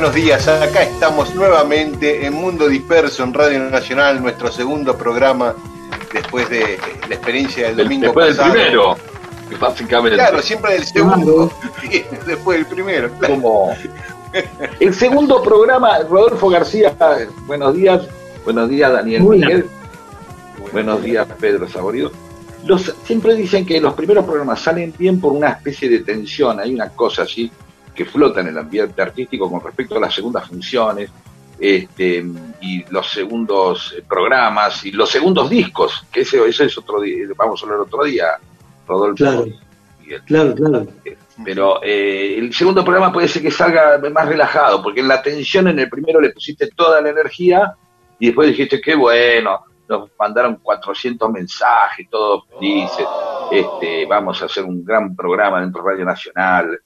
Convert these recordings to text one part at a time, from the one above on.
Buenos días. Acá estamos nuevamente en Mundo Disperso en Radio Nacional, nuestro segundo programa después de la experiencia del domingo Después pasado. del primero, básicamente. Claro, siempre del segundo, después del primero. claro. Como el segundo programa, Rodolfo García, buenos días, buenos días Daniel. Miguel, buenos días Pedro Saborido. Los, siempre dicen que los primeros programas salen bien por una especie de tensión, hay una cosa así que flota en el ambiente artístico con respecto a las segundas funciones este, y los segundos eh, programas y los segundos discos, que eso, eso es otro día, vamos a hablar otro día, Rodolfo. Claro. Miguel. Claro, claro. Pero eh, el segundo programa puede ser que salga más relajado, porque en la tensión en el primero le pusiste toda la energía y después dijiste, qué bueno, nos mandaron 400 mensajes, todos felices, este, vamos a hacer un gran programa dentro de Radio Nacional,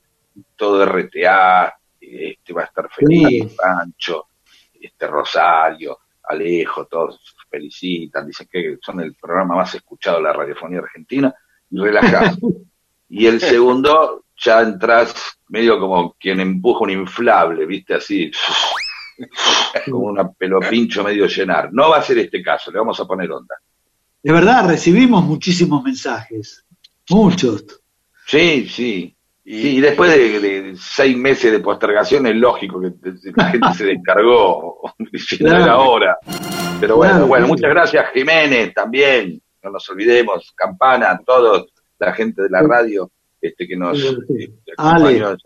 todo RTA, este, va a estar feliz, Sí. Pancho, este, Rosario, Alejo, todos felicitan, dicen que son el programa más escuchado de la radiofonía argentina, y relajado. y el segundo ya entras medio como quien empuja un inflable, viste, así, como una pelopincho medio llenar. No va a ser este caso, le vamos a poner onda. De verdad, recibimos muchísimos mensajes. Muchos. Sí, sí. Sí, y después de, de seis meses de postergación es lógico que la gente se descargó diciendo Claro. era hora. Pero bueno, Claro, bueno, muchas gracias Jiménez también, no nos olvidemos, Campana, todos, la gente de la radio este que nos Sí, este, acompañó.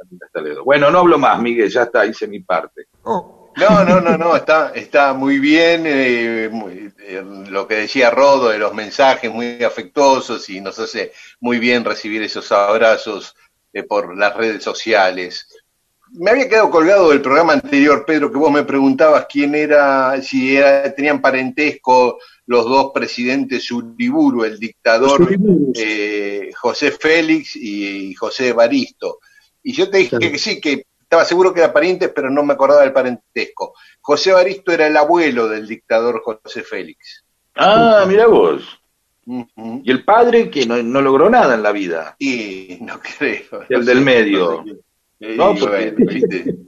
Bueno, no hablo más, Miguel, ya está, hice mi parte. No, no, no, no, está, está muy bien eh, muy- eh, lo que decía Rodo de los mensajes muy afectuosos y nos hace muy bien recibir esos abrazos eh, por las redes sociales. Me había quedado colgado del programa anterior, Pedro, que vos me preguntabas quién era, si era, tenían parentesco los dos presidentes Uriburu, el dictador eh, José Félix y José Baristo. Y yo te dije Claro. que sí, que estaba seguro que eran parientes, pero no me acordaba del parentesco. José Baristo era el abuelo del dictador José Félix. Ah, mira vos. Y el padre que no, no logró nada en la vida. Y no creo. Y el del medio. Y No, porque- ¿viste?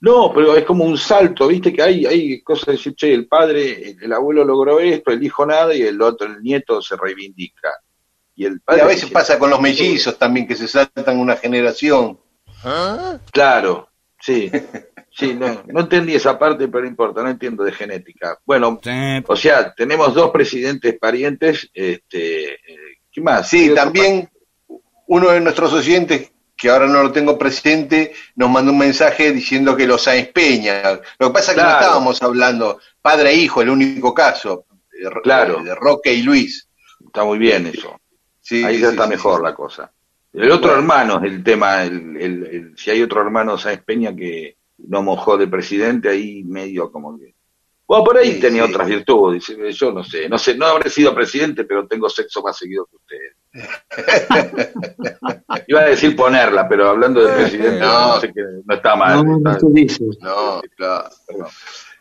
No, pero es como un salto, viste que hay, hay cosas de decir, che, el padre, el, el abuelo logró esto, el hijo nada y el otro, el nieto se reivindica. Y el Y padre a veces dice, pasa con los mellizos también, que se saltan una generación. Claro, sí, sí, no, no entendí esa parte, pero no importa, no entiendo de genética. Bueno, o sea, tenemos dos presidentes parientes, este, eh, ¿qué más? Sí, ¿Qué otro también uno de nuestros oyentes, que ahora no lo tengo presente, nos mandó un mensaje diciendo que los Sáenz Peña. Lo que pasa es que no estábamos hablando padre e hijo, el único caso, de, Claro. de Roque y Luis. Está muy bien eso. Sí, Ahí sí, ya sí, está sí, mejor sí. la cosa. El otro Bueno. hermano es el tema, el, el- el- si hay otro hermano Sáenz Peña que no mojó de presidente, ahí medio como que... Bueno, por ahí Sí, tenía sí. otras virtudes, dice, yo no sé, no sé, no habré sido presidente, pero tengo sexo más seguido que usted. Iba a decir ponerla, pero hablando de presidente, no, No. sé que no está mal. No, no está-. No, claro.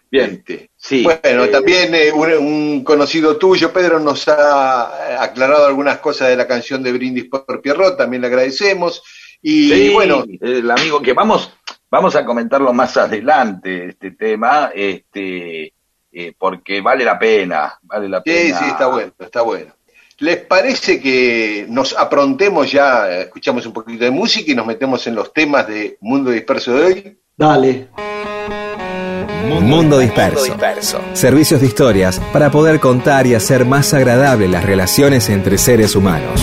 Bien, Este, sí. Bueno, eh, también eh, un, un conocido tuyo, Pedro, nos ha eh, aclarado algunas cosas de la canción de Brindis por Pierrot, también le agradecemos. Y Sí, bueno, el amigo que vamos, vamos a comentarlo más adelante, este tema, este, eh, porque vale la pena, vale la pena. Sí, sí, está bueno, está bueno. ¿Les parece que nos aprontemos ya, escuchamos un poquito de música y nos metemos en los temas de Mundo Disperso de hoy? Dale. Mundo disperso. Servicios de historias para poder contar y hacer más agradables las relaciones entre seres humanos.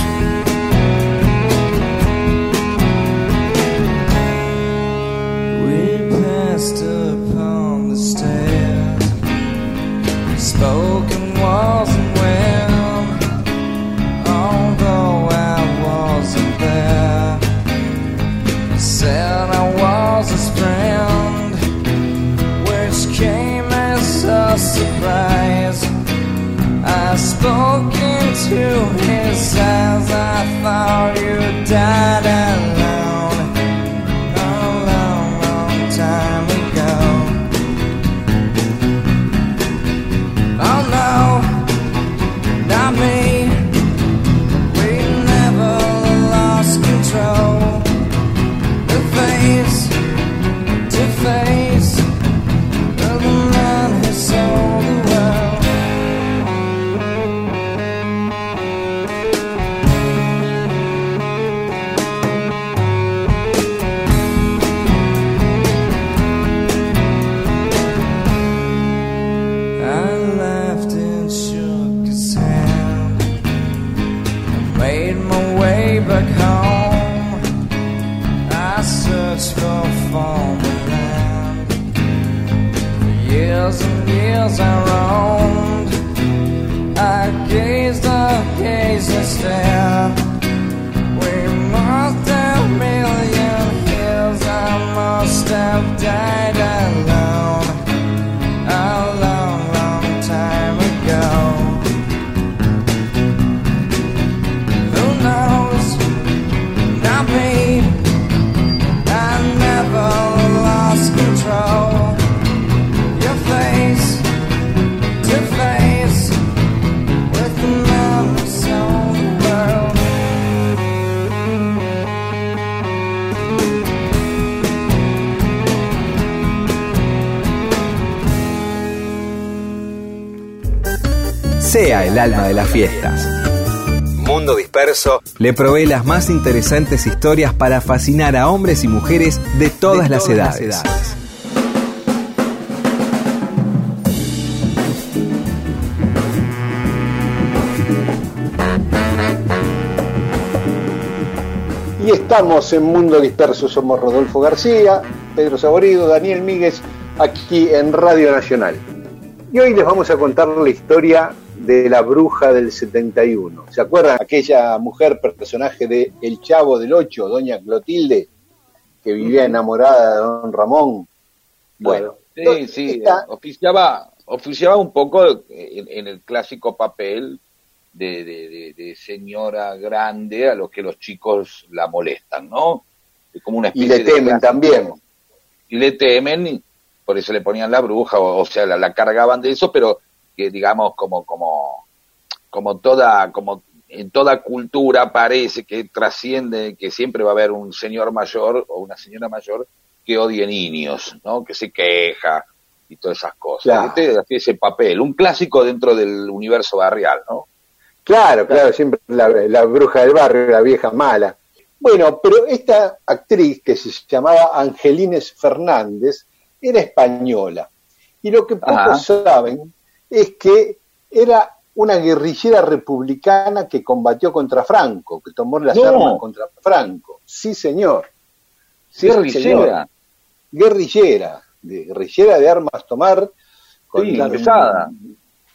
El alma de las fiestas. Mundo Disperso le provee las más interesantes historias para fascinar a hombres y mujeres de todas, las, edades. Y estamos en Mundo Disperso, somos Rodolfo García, Pedro Saborido, Daniel Míguez, aquí en Radio Nacional. Y hoy les vamos a contar la historia de la bruja del 71. ¿Se acuerdan? Aquella mujer, personaje de El Chavo del Ocho, doña Clotilde, que vivía enamorada de don Ramón. Bueno, Sí, sí, esta- oficiaba, oficiaba un poco en, en el clásico papel de, de- de- de señora grande a los que los chicos la molestan, ¿no? Como una y le temen también. Y le temen, y por eso le ponían la bruja, o, o sea, la, la cargaban de eso, pero que digamos como, como, como toda, como en toda cultura parece que trasciende, que siempre va a haber un señor mayor o una señora mayor que odie niños, ¿no? Que se queja y todas esas cosas. Claro. Este hacía ese papel, un clásico dentro del universo barrial, ¿no? Claro, claro, siempre la, la bruja del barrio, la vieja mala. Bueno, pero esta actriz que se llamaba Angelines Fernández era española. Y lo que pocos Ajá. saben es que era una guerrillera republicana que combatió contra Franco, que tomó las No. armas contra Franco. Sí, señor. Sí, Guerrillera. señor. Guerrillera, de, guerrillera de armas tomar. Sí, pesada.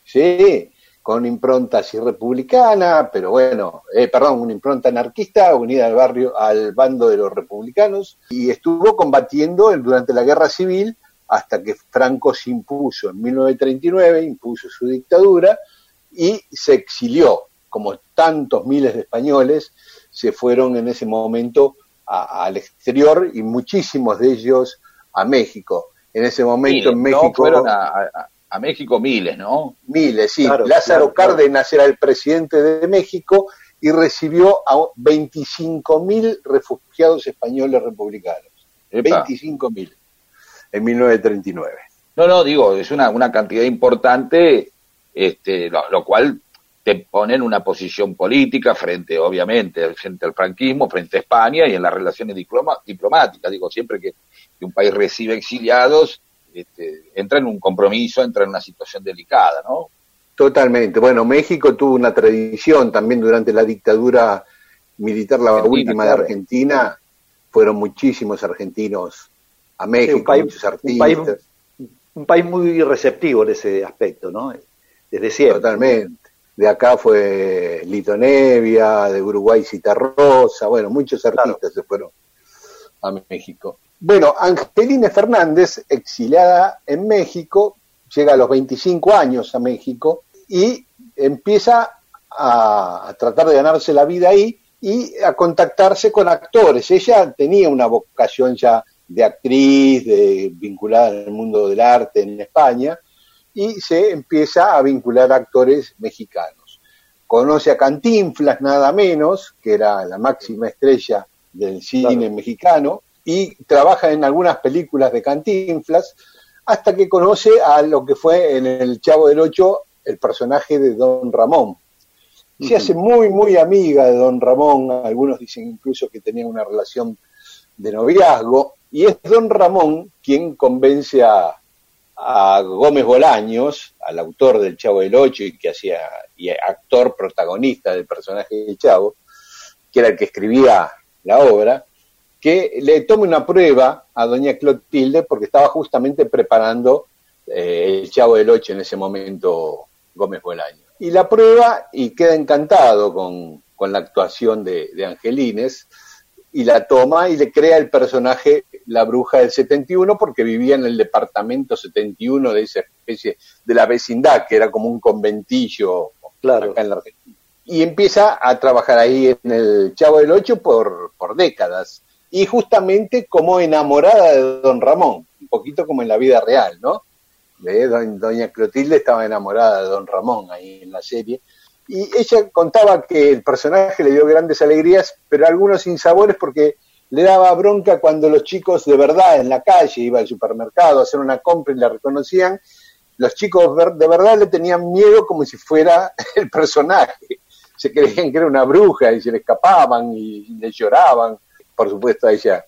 Sí, con impronta así republicana, pero bueno, eh, perdón, una impronta anarquista unida al barrio, al bando de los republicanos, y estuvo combatiendo en- durante la guerra civil hasta que Franco se impuso en 1939, impuso su dictadura y se exilió, como tantos miles de españoles se fueron en ese momento a- al exterior y muchísimos de ellos a México. En ese momento Miles, en ¿no? México Fueron a, a- a México miles, ¿no? Miles, sí. Claro, Lázaro claro, claro. Cárdenas era el presidente de México y recibió a 25.000 refugiados españoles republicanos. Epa. 25.000 en 1939. No, no, digo, es una, una cantidad importante, este, lo, lo cual te pone en una posición política frente, obviamente, frente al franquismo, frente a España y en las relaciones diploma- diplomáticas. Digo, siempre que, que un país recibe exiliados, este, entra en un compromiso, entra en una situación delicada, ¿no? Totalmente. Bueno, México tuvo una tradición también durante la dictadura militar, la Argentina, última de. Argentina, fueron muchísimos argentinos a México, Sí, un país- muchos un artistas. país- Un país muy receptivo en ese aspecto, ¿no? Desde siempre. Totalmente. De acá fue Lito Nevia, de Uruguay Citarrosa, bueno, muchos artistas se fueron a México. Bueno, Angelina Fernández, exiliada en México, llega a los 25 años a México y empieza a, a tratar de ganarse la vida ahí y a contactarse con actores. Ella tenía una vocación ya de actriz, de vinculada al mundo del arte en España, y se empieza a vincular a actores mexicanos. Conoce a Cantinflas, nada menos, que era la máxima estrella del cine Claro. mexicano, y trabaja en algunas películas de Cantinflas, hasta que conoce a lo que fue en El Chavo del Ocho el personaje de Don Ramón. Se hace muy, muy amiga de Don Ramón, algunos dicen incluso que tenía una relación de noviazgo, y es Don Ramón quien convence a, a Gómez Bolaños, al autor del Chavo del Ocho y que hacía y actor protagonista del personaje del Chavo, que era el que escribía la obra, que le tome una prueba a doña Clotilde porque estaba justamente preparando eh, el Chavo del Ocho en ese momento Gómez Bolaños. Y la prueba y queda encantado con, con la actuación de, de Angelines y la toma y le crea el personaje la bruja del 71 porque vivía en el departamento 71 de esa especie de la vecindad que era como un conventillo Claro. acá en la Argentina. Y empieza a trabajar ahí en el Chavo del Ocho por, por décadas. Y justamente como enamorada de Don Ramón, un poquito como en la vida real, ¿no? Do- Doña Clotilde estaba enamorada de Don Ramón ahí en la serie. Y ella contaba que el personaje le dio grandes alegrías, pero algunos sinsabores porque le daba bronca cuando los chicos de verdad en la calle, iba al supermercado a hacer una compra y la reconocían, los chicos de verdad le tenían miedo como si fuera el personaje. Se creían que era una bruja y se le escapaban y le lloraban. Por supuesto a ella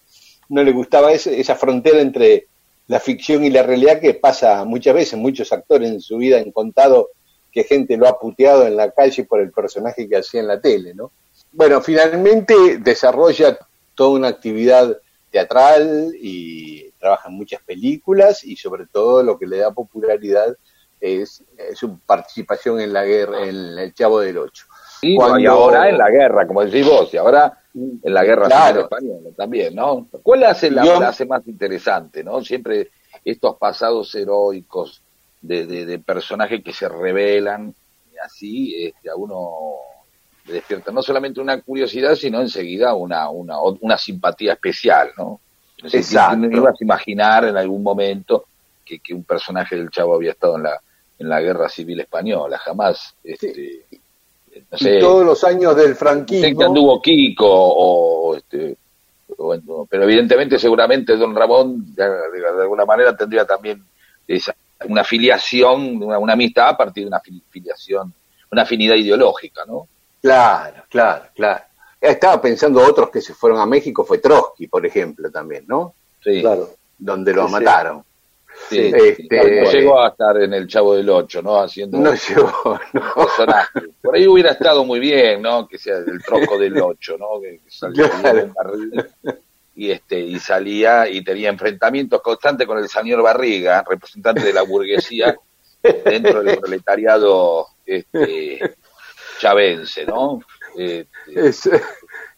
no le gustaba esa frontera entre la ficción y la realidad que pasa muchas veces. Muchos actores en su vida han contado que gente lo ha puteado en la calle por el personaje que hacía en la tele, ¿no? Bueno, finalmente desarrolla toda una actividad teatral y trabaja en muchas películas y sobre todo lo que le da popularidad es, su participación en la guerra, en el Chavo del Ocho. Y, Cuando- y ahora en la guerra, como decís vos, y ahora en la guerra Claro. española también, ¿no? ¿Cuál hace la, Yo- más interesante, no? Siempre estos pasados heroicos de, de, de personajes que se revelan y así este, a uno le despierta no solamente una curiosidad, sino enseguida una, una, una simpatía especial, ¿no? Exacto. ¿quién ibas a imaginar en algún momento que, que un personaje del Chavo había estado en la, en la guerra civil española? Jamás, este, no sé, y todos los años del sé que franquismo, anduvo Kiko o, este o- pero evidentemente seguramente don Ramón de, de- de alguna manera tendría también esa una filiación una, una amistad a partir de una fili- filiación una afinidad ideológica no claro, claro, claro. Estaba pensando otros que se fueron a México, fue Trotsky, por ejemplo, también, ¿no? sí, Claro. Donde lo Sí, mataron. sí. Este- no llegó a estar en el Chavo del Ocho no haciendo No llegó, no. personaje por ahí hubiera estado muy bien no que sea el troco del Ocho no que, que salía Claro. Y este y salía y tenía enfrentamientos constantes con el señor Barriga, representante de la burguesía dentro del proletariado este, chavense, ¿no? Este, Es-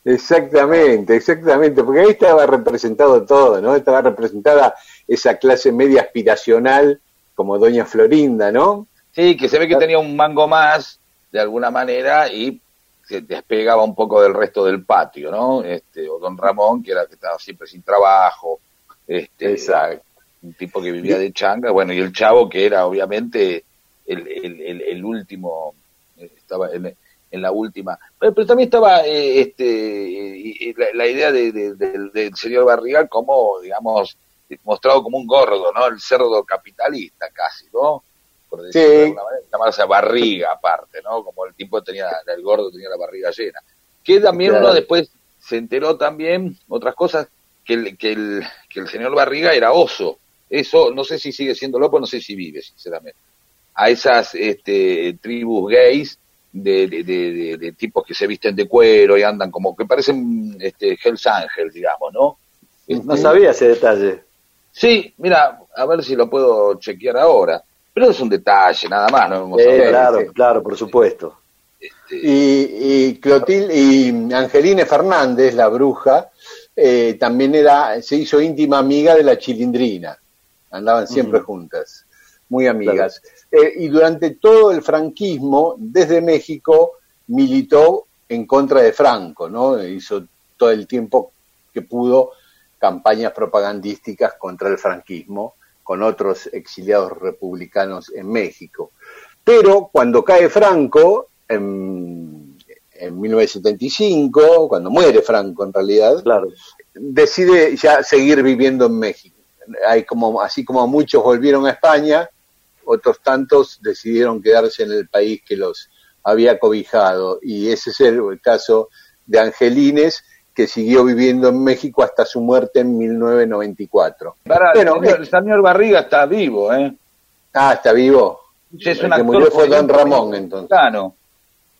exactamente, exactamente, porque ahí estaba representado todo, ¿no? Estaba representada esa clase media aspiracional como Doña Florinda, ¿no? sí, que se ve que tenía un mango más de alguna manera y se despegaba un poco del resto del patio, ¿no? Este, o don Ramón, que era que estaba siempre sin trabajo, este, Exacto. un tipo que vivía de changa, bueno, y el chavo que era obviamente el, el, el, el último, estaba en, en la última, pero, pero también estaba eh, este la, la idea de, de- del- del señor Barriga como, digamos, mostrado como un gordo, ¿no? El cerdo capitalista casi, ¿no? Por decirlo Sí. de alguna manera, llamarse barriga aparte, ¿no? Como el tipo tenía, el gordo tenía la barriga llena. Que también Claro. uno después se enteró también, otras cosas, que el, que el, que el señor Barriga era oso. Eso, no sé si sigue siendo loco, no sé si vive, sinceramente. A esas este, tribus gays de, de, de- de- de tipos que se visten de cuero y andan como que parecen este, Hells Angels, digamos, ¿no? No Este, sabía ese detalle. Sí, mira, a ver si lo puedo chequear ahora. Pero es un detalle, nada más, no vamos a Eh, ver, claro, este, claro, por supuesto. este, Y, y Clotilde y Angeline Fernández, la bruja, eh, también era, se hizo íntima amiga de la chilindrina. Andaban siempre juntas, muy amigas. Eh, y durante todo el franquismo, desde México, militó en contra de Franco, ¿no? Hizo todo el tiempo que pudo campañas propagandísticas contra el franquismo con otros exiliados republicanos en México. Pero cuando cae Franco, en, en 1975, cuando muere Franco en realidad, Claro. decide ya seguir viviendo en México. Hay como, así como muchos volvieron a España, otros tantos decidieron quedarse en el país que los había cobijado. Y ese es el, el caso de Angelines, que siguió viviendo en México hasta su muerte en 1994. Pará, Bueno, el, señor, el señor Barriga está vivo, ¿eh? Ah, está vivo. Sí, es El un que actor murió fue Don Ramón, entonces. mexicano.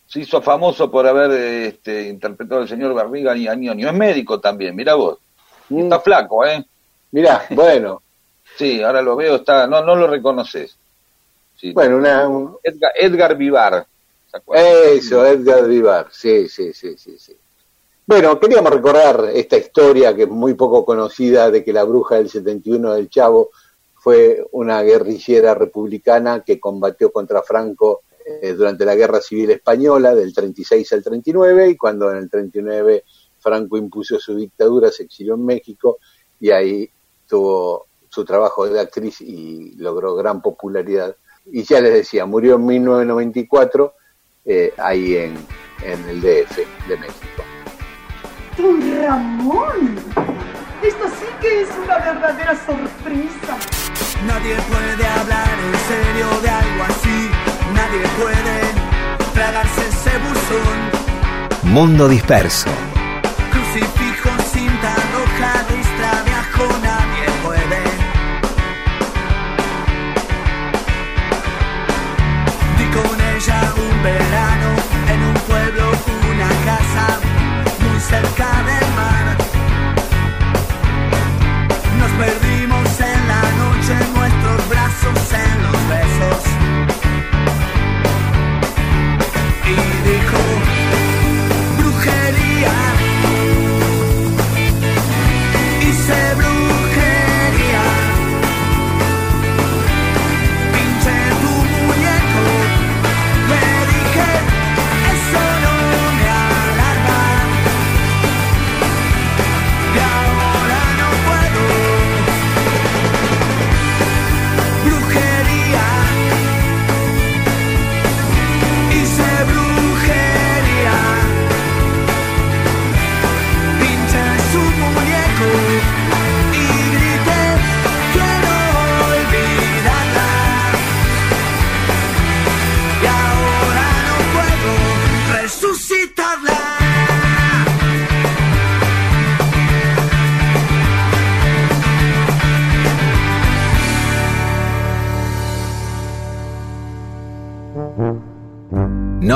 Se hizo famoso por haber este, interpretado al señor Barriga y a Ñoño. Es médico también, mira vos. Mm, Está flaco, ¿eh? Mirá, bueno, Sí, ahora lo veo, está, no, no lo reconoces. Sí. bueno, una, un- Edgar, Edgar Vivar. Eso, Edgar Vivar, sí, sí, sí, sí, sí. Bueno, queríamos recordar esta historia que es muy poco conocida de que la bruja del 71 del Chavo fue una guerrillera republicana que combatió contra Franco eh, durante la Guerra Civil Española del 36 al 39 y cuando en el 39 Franco impuso su dictadura se exilió en México y ahí tuvo su trabajo de actriz y logró gran popularidad. Y ya les decía, murió en 1994 eh, ahí en, en el DF de México. Don Ramón, esto sí que es una verdadera sorpresa. Nadie puede hablar en serio de algo así. Nadie puede tragarse ese buzón. Mundo Disperso. Crucifijo,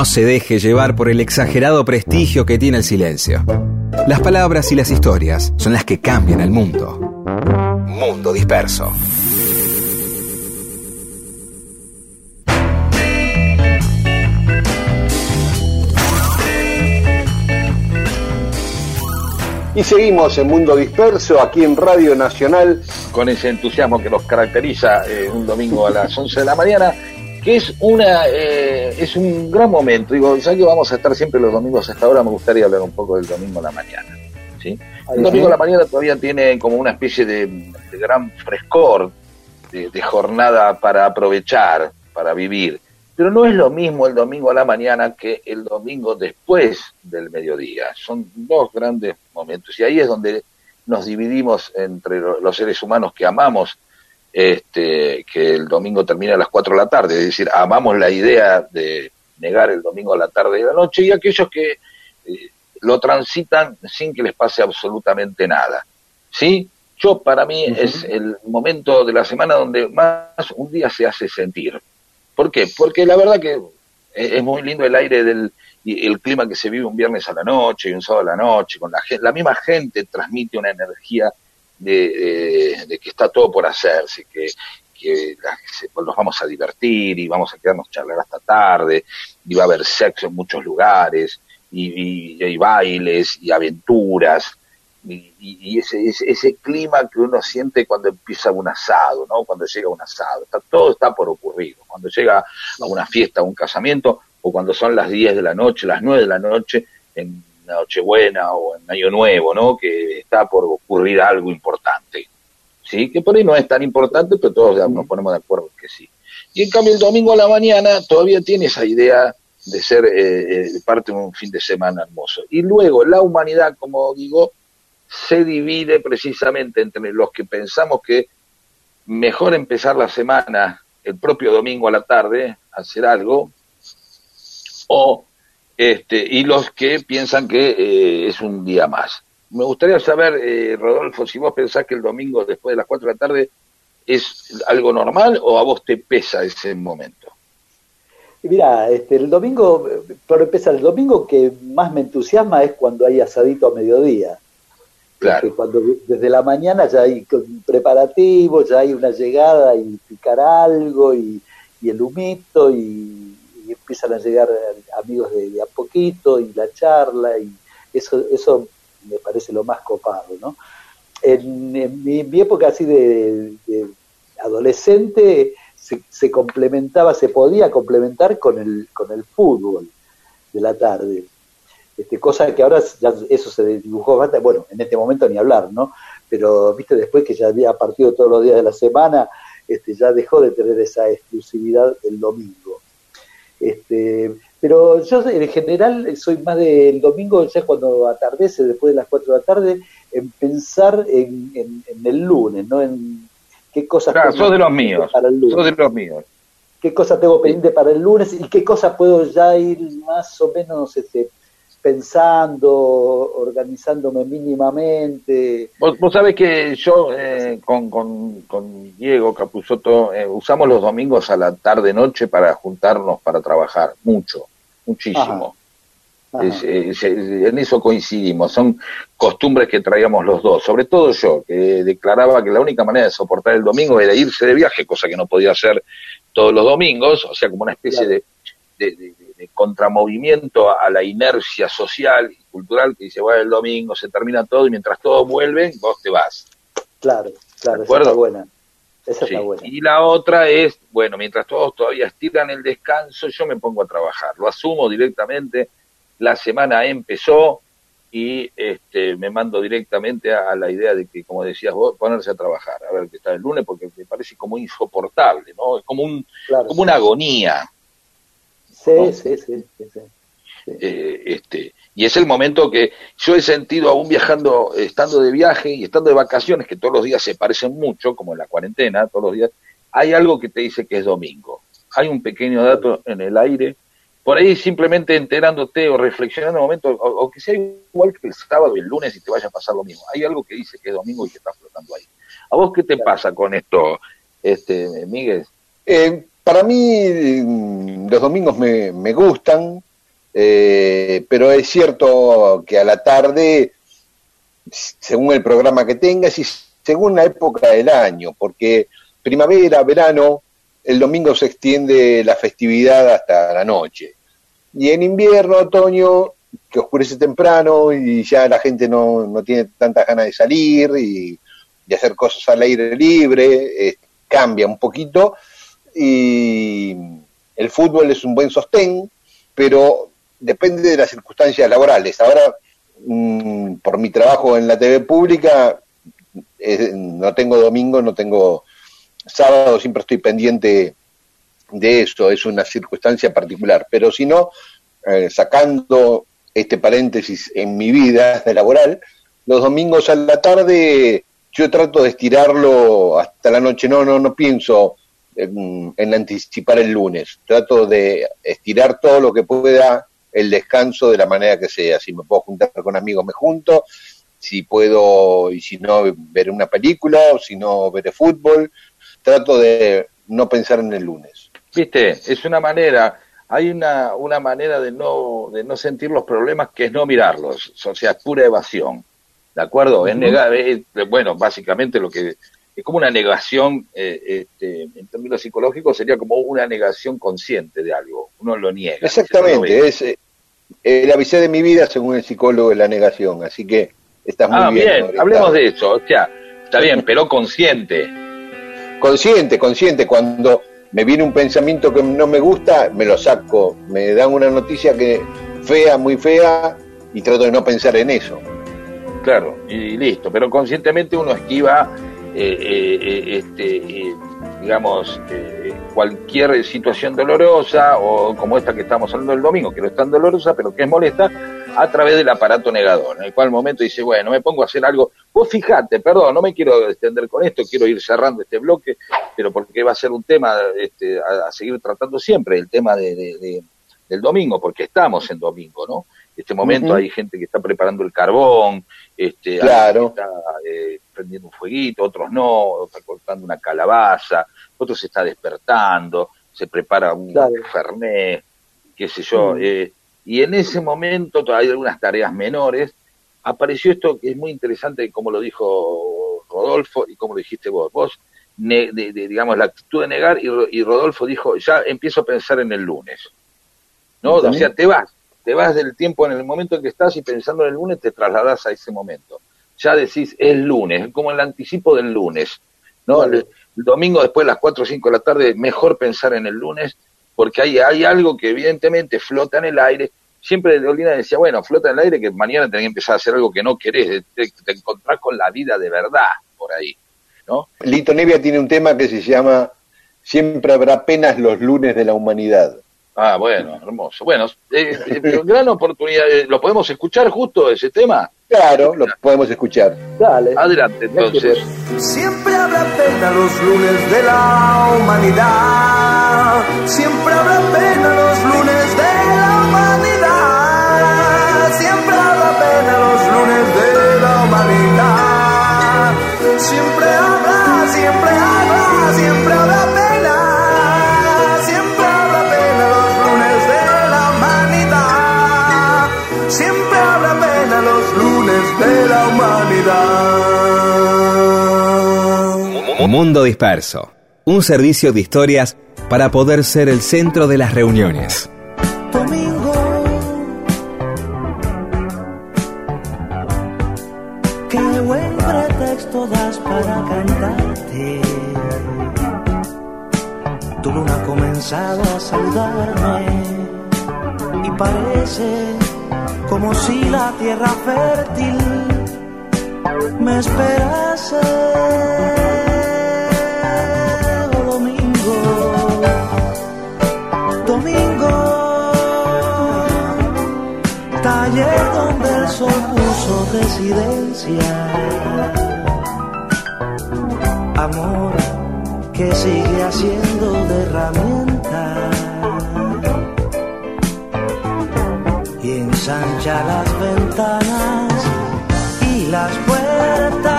Se deje llevar por el exagerado prestigio que tiene el silencio. Las palabras y las historias son las que cambian el mundo. Mundo Disperso. Y seguimos en Mundo Disperso aquí en Radio Nacional. con ese entusiasmo que nos caracteriza eh, un domingo a las 11 de la mañana, que es una eh, es un gran momento. Digo, ya que vamos a estar siempre los domingos hasta ahora, me gustaría hablar un poco del domingo a la mañana. ¿sí? El domingo a la mañana todavía tiene como una especie de, de gran frescor, de, de jornada para aprovechar, para vivir. Pero no es lo mismo el domingo a la mañana que el domingo después del mediodía. Son dos grandes momentos. Y ahí es donde nos dividimos entre lo- los seres humanos que amamos este, que el domingo termina a las 4 de la tarde, es decir, amamos la idea de negar el domingo a la tarde y a la noche, y aquellos que eh, lo transitan sin que les pase absolutamente nada. ¿Sí? Yo, para mí, es el momento de la semana donde más un día se hace sentir. ¿Por qué? Porque la verdad que es es muy lindo el aire del y el clima que se vive un viernes a la noche y un sábado a la noche, con la gente, la misma gente transmite una energía de, de- que está todo por hacerse, que, que nos vamos a divertir y vamos a quedarnos charlar hasta tarde, y va a haber sexo en muchos lugares, y, y- bailes y aventuras, y, y- y ese, ese, ese clima que uno siente cuando empieza un asado, ¿no? Cuando llega un asado, está, todo está por ocurrir. Cuando llega a una fiesta, a un casamiento, o cuando son las 10 de la noche, las 9 de la noche, en Nochebuena o en Año Nuevo, ¿no? Que está por ocurrir algo importante. ¿Sí? Que por ahí no es tan importante, pero todos nos ponemos de acuerdo que sí. Y en cambio el domingo a la mañana todavía tiene esa idea de ser eh, eh, parte de un fin de semana hermoso. Y luego la humanidad, como digo, se divide precisamente entre los que pensamos que mejor empezar la semana el propio domingo a la tarde, hacer algo, o este, y los que piensan que eh, es un día más. Me gustaría saber, eh, Rodolfo, si vos pensás que el domingo después de las 4 de la tarde es algo normal o a vos te pesa ese momento. Mira, este, el domingo, por empezar, el domingo que más me entusiasma es cuando hay asadito a mediodía. Claro. Este, cuando desde la mañana ya hay preparativos, ya hay una llegada y picar algo y, y el humito y, empiezan a llegar eh, amigos de, a poquito y la charla y eso, eso me parece lo más copado, ¿no? En, en mi, mi época así de, de adolescente se, se complementaba, se podía complementar con el, con el fútbol de la tarde. Este, cosa que ahora ya eso se dibujó bastante, bueno, en este momento ni hablar, ¿no? Pero, viste, después que ya había partido todos los días de la semana, este, ya dejó de tener esa exclusividad el domingo. Este, pero yo en general soy más del domingo, ya cuando atardece, después de las 4 de la tarde, en pensar en, en- en el lunes, ¿no? En qué cosas Claro, sos de los míos, para el lunes sos de los míos. qué cosas tengo pendiente para el lunes y qué cosas puedo ya ir más o menos este, pensando, organizándome mínimamente. Vos, vos sabés que yo eh, con, con, con Diego Capuzotto eh, usamos los domingos a la tarde-noche para juntarnos para trabajar, mucho, muchísimo. Ajá. Es- es- es- en eso coincidimos, son costumbres que traíamos los dos, sobre todo yo, que declaraba que la única manera de soportar el domingo era irse de viaje, cosa que no podía hacer todos los domingos, o sea, como una especie Claro. de, de- de- de contramovimiento a la inercia social y cultural que dice, bueno, el domingo se termina todo y mientras todos vuelven, vos te vas. Claro, claro, ¿De esa está buena. Esa Sí. está buena. Y la otra es, bueno, mientras todos todavía estiran el descanso, yo me pongo a trabajar. Lo asumo directamente, la semana empezó y este, me mando directamente a, a la idea de que, como decías vos, ponerse a trabajar, a ver qué está el lunes, porque me parece como insoportable, ¿no? Es como, un, Claro. como una agonía. Sí, ¿no? sí, sí, sí, sí. eh, este, y es el momento que yo he sentido aún viajando, estando de viaje y estando de vacaciones, que todos los días se parecen mucho, como en la cuarentena, todos los días, hay algo que te dice que es domingo. Hay un pequeño dato en el aire, por ahí simplemente enterándote o reflexionando un momento, o, o que sea igual que el sábado y el lunes y te vaya a pasar lo mismo. Hay algo que dice que es domingo y que está flotando ahí. ¿A vos qué te pasa con esto, este Miguel? Eh, para mí mm, los domingos me, me gustan, eh, pero es cierto que a la tarde, según el programa que tengas y según la época del año, porque primavera, verano, el domingo se extiende la festividad hasta la noche. Y en invierno, otoño, que oscurece temprano y ya la gente no, no tiene tantas ganas de salir y de hacer cosas al aire libre, eh, cambia un poquito y el fútbol es un buen sostén, pero depende de las circunstancias laborales. Ahora, mm, por mi trabajo en la TV pública, no tengo domingo, no tengo sábado, siempre estoy pendiente de eso, es una circunstancia particular, pero si no, eh, sacando este paréntesis en mi vida laboral, los domingos a la tarde yo trato de estirarlo hasta la noche, no, no, no pienso en, en anticipar el lunes, trato de estirar todo lo que pueda el descanso de la manera que sea, si me puedo juntar con amigos me junto, si puedo y si no ver una película o si no ver fútbol, trato de no pensar en el lunes. Viste, es una manera, hay una, una manera de no, de no sentir los problemas que es no mirarlos, o sea, es pura evasión, ¿de acuerdo? Es negar, es- bueno, básicamente lo que es como una negación, eh, este, en términos psicológicos sería como una negación consciente de algo, uno lo niega. lo Exactamente, es eh, el ABC de mi vida según el psicólogo de la negación, así que estás muy Ah, bien. bien, hablemos de eso, o sea, está bien, pero consciente. Consciente, consciente, cuando me viene un pensamiento que no me gusta, me lo saco, me dan una noticia que fea, muy fea, y trato de no pensar en eso. Claro, y listo, pero conscientemente uno esquiva, este, eh, digamos, eh, cualquier situación dolorosa o como esta que estamos hablando el domingo, que no es tan dolorosa, pero que es molesta, a través del aparato negador, en el cual momento dice, bueno, me pongo a hacer algo, vos fijate, perdón, no me quiero extender con esto, quiero ir cerrando este bloque, pero porque va a ser un tema este, a, seguir tratando siempre, el tema de- del domingo, porque estamos en domingo, ¿no? En este momento hay gente que está preparando el carbón, este, Claro. está eh, prendiendo un fueguito, otros no, está cortando una calabaza, otros se está despertando, se prepara un Claro. fernet, qué sé yo, Mm. eh, y en ese momento todavía hay algunas tareas menores, apareció esto que es muy interesante, como lo dijo Rodolfo y como lo dijiste vos, vos, ne- de- de, digamos, la actitud de negar y, y Rodolfo dijo, ya empiezo a pensar en el lunes, ¿no? O sea, te vas, te vas del tiempo en el momento en que estás y pensando en el lunes te trasladas a ese momento. Ya decís, es lunes, es como el anticipo del lunes, ¿no? El, el domingo después de las 4 o 5 de la tarde, mejor pensar en el lunes, porque hay, hay algo que evidentemente flota en el aire. Siempre Dolina decía, bueno, flota en el aire que mañana tenés que empezar a hacer algo que no querés, te, te encontrás con la vida de verdad por ahí, ¿no? Lito Nevia tiene un tema que se llama Siempre habrá penas los lunes de la humanidad. Ah, bueno, hermoso. Bueno, eh, eh, gran oportunidad. eh, ¿Lo podemos escuchar justo ese tema? Claro, lo podemos escuchar. Dale. Adelante, entonces. Siempre habrá pena los lunes de la humanidad. Siempre habrá pena los lunes de la humanidad. Siempre habrá pena los lunes de la humanidad. Siempre habrá, siempre habrá, siempre habrá Mundo Disperso. Un servicio de historias para poder ser el centro de las reuniones. domingo. Qué buen pretexto das para cantarte. Tu luna ha comenzado a saludarme y parece como si la tierra fértil me esperase. Sol puso residencia. Amor que sigue haciendo de herramienta y ensancha las ventanas y las puertas.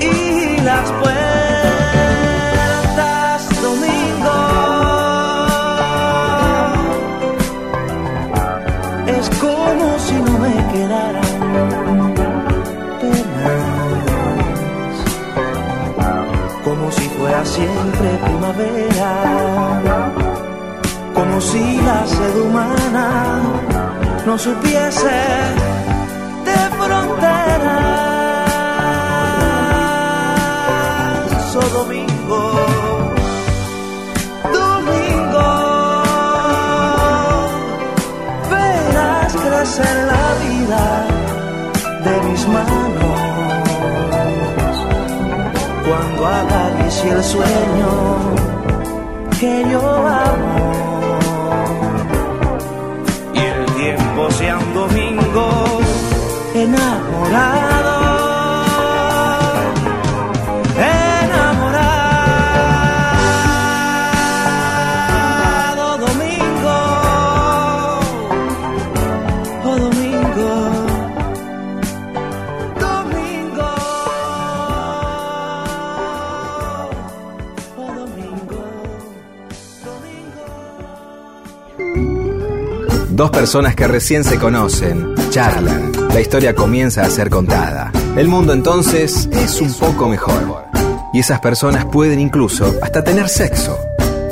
Y las puertas siempre primavera. Como si la sed humana no supiese de fronteras. Oh, domingo, domingo, verás crecer la vida de mis manos cuando acaricie el sueño que yo amo. Y el tiempo sea un domingo enamorado Dos personas que recién se conocen, charlan, la historia comienza a ser contada. El mundo entonces es un poco mejor. Y esas personas pueden incluso hasta tener sexo.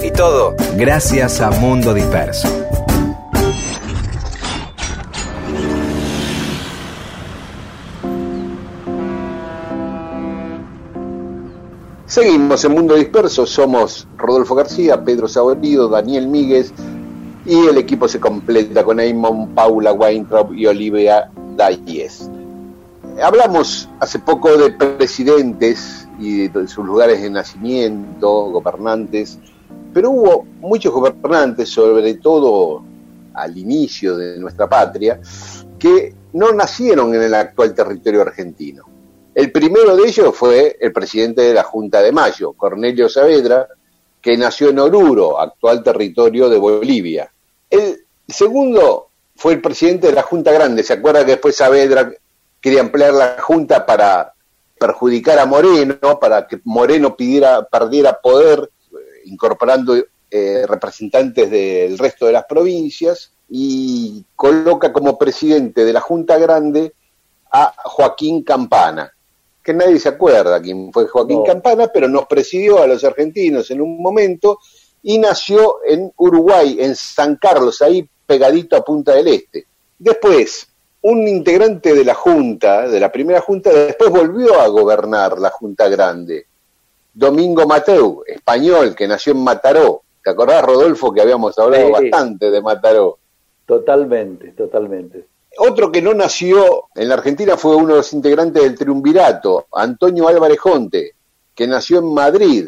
Y todo gracias a Mundo Disperso. Seguimos en Mundo Disperso, somos Rodolfo García, Pedro Saborido, Daniel Míguez y el equipo se completa con Eamon, Paula Weintraub y Olivia Dayes. Hablamos hace poco de presidentes y de sus lugares de nacimiento, gobernantes, pero hubo muchos gobernantes, sobre todo al inicio de nuestra patria, que no nacieron en el actual territorio argentino. El primero de ellos fue el presidente de la Junta de Mayo, Cornelio Saavedra, que nació en Oruro, actual territorio de Bolivia. El segundo fue el presidente de la Junta Grande. ¿Se acuerda que después Saavedra quería emplear la Junta para perjudicar a Moreno, para que Moreno pidiera, perdiera poder, eh, incorporando eh, representantes del resto de las provincias, y coloca como presidente de la Junta Grande a Joaquín Campana, que nadie se acuerda quién fue Joaquín No. Campana, pero nos presidió a los argentinos en un momento y nació en Uruguay, en San Carlos, ahí pegadito a Punta del Este. Después, un integrante de la Junta, de la primera Junta, después volvió a gobernar la Junta Grande. Domingo Mateu, español, que nació en Mataró. ¿Te acordás, Rodolfo, que habíamos hablado Sí. bastante de Mataró? Totalmente, totalmente. Otro que no nació en la Argentina fue uno de los integrantes del triunvirato, Antonio Álvarez Jonte, que nació en Madrid.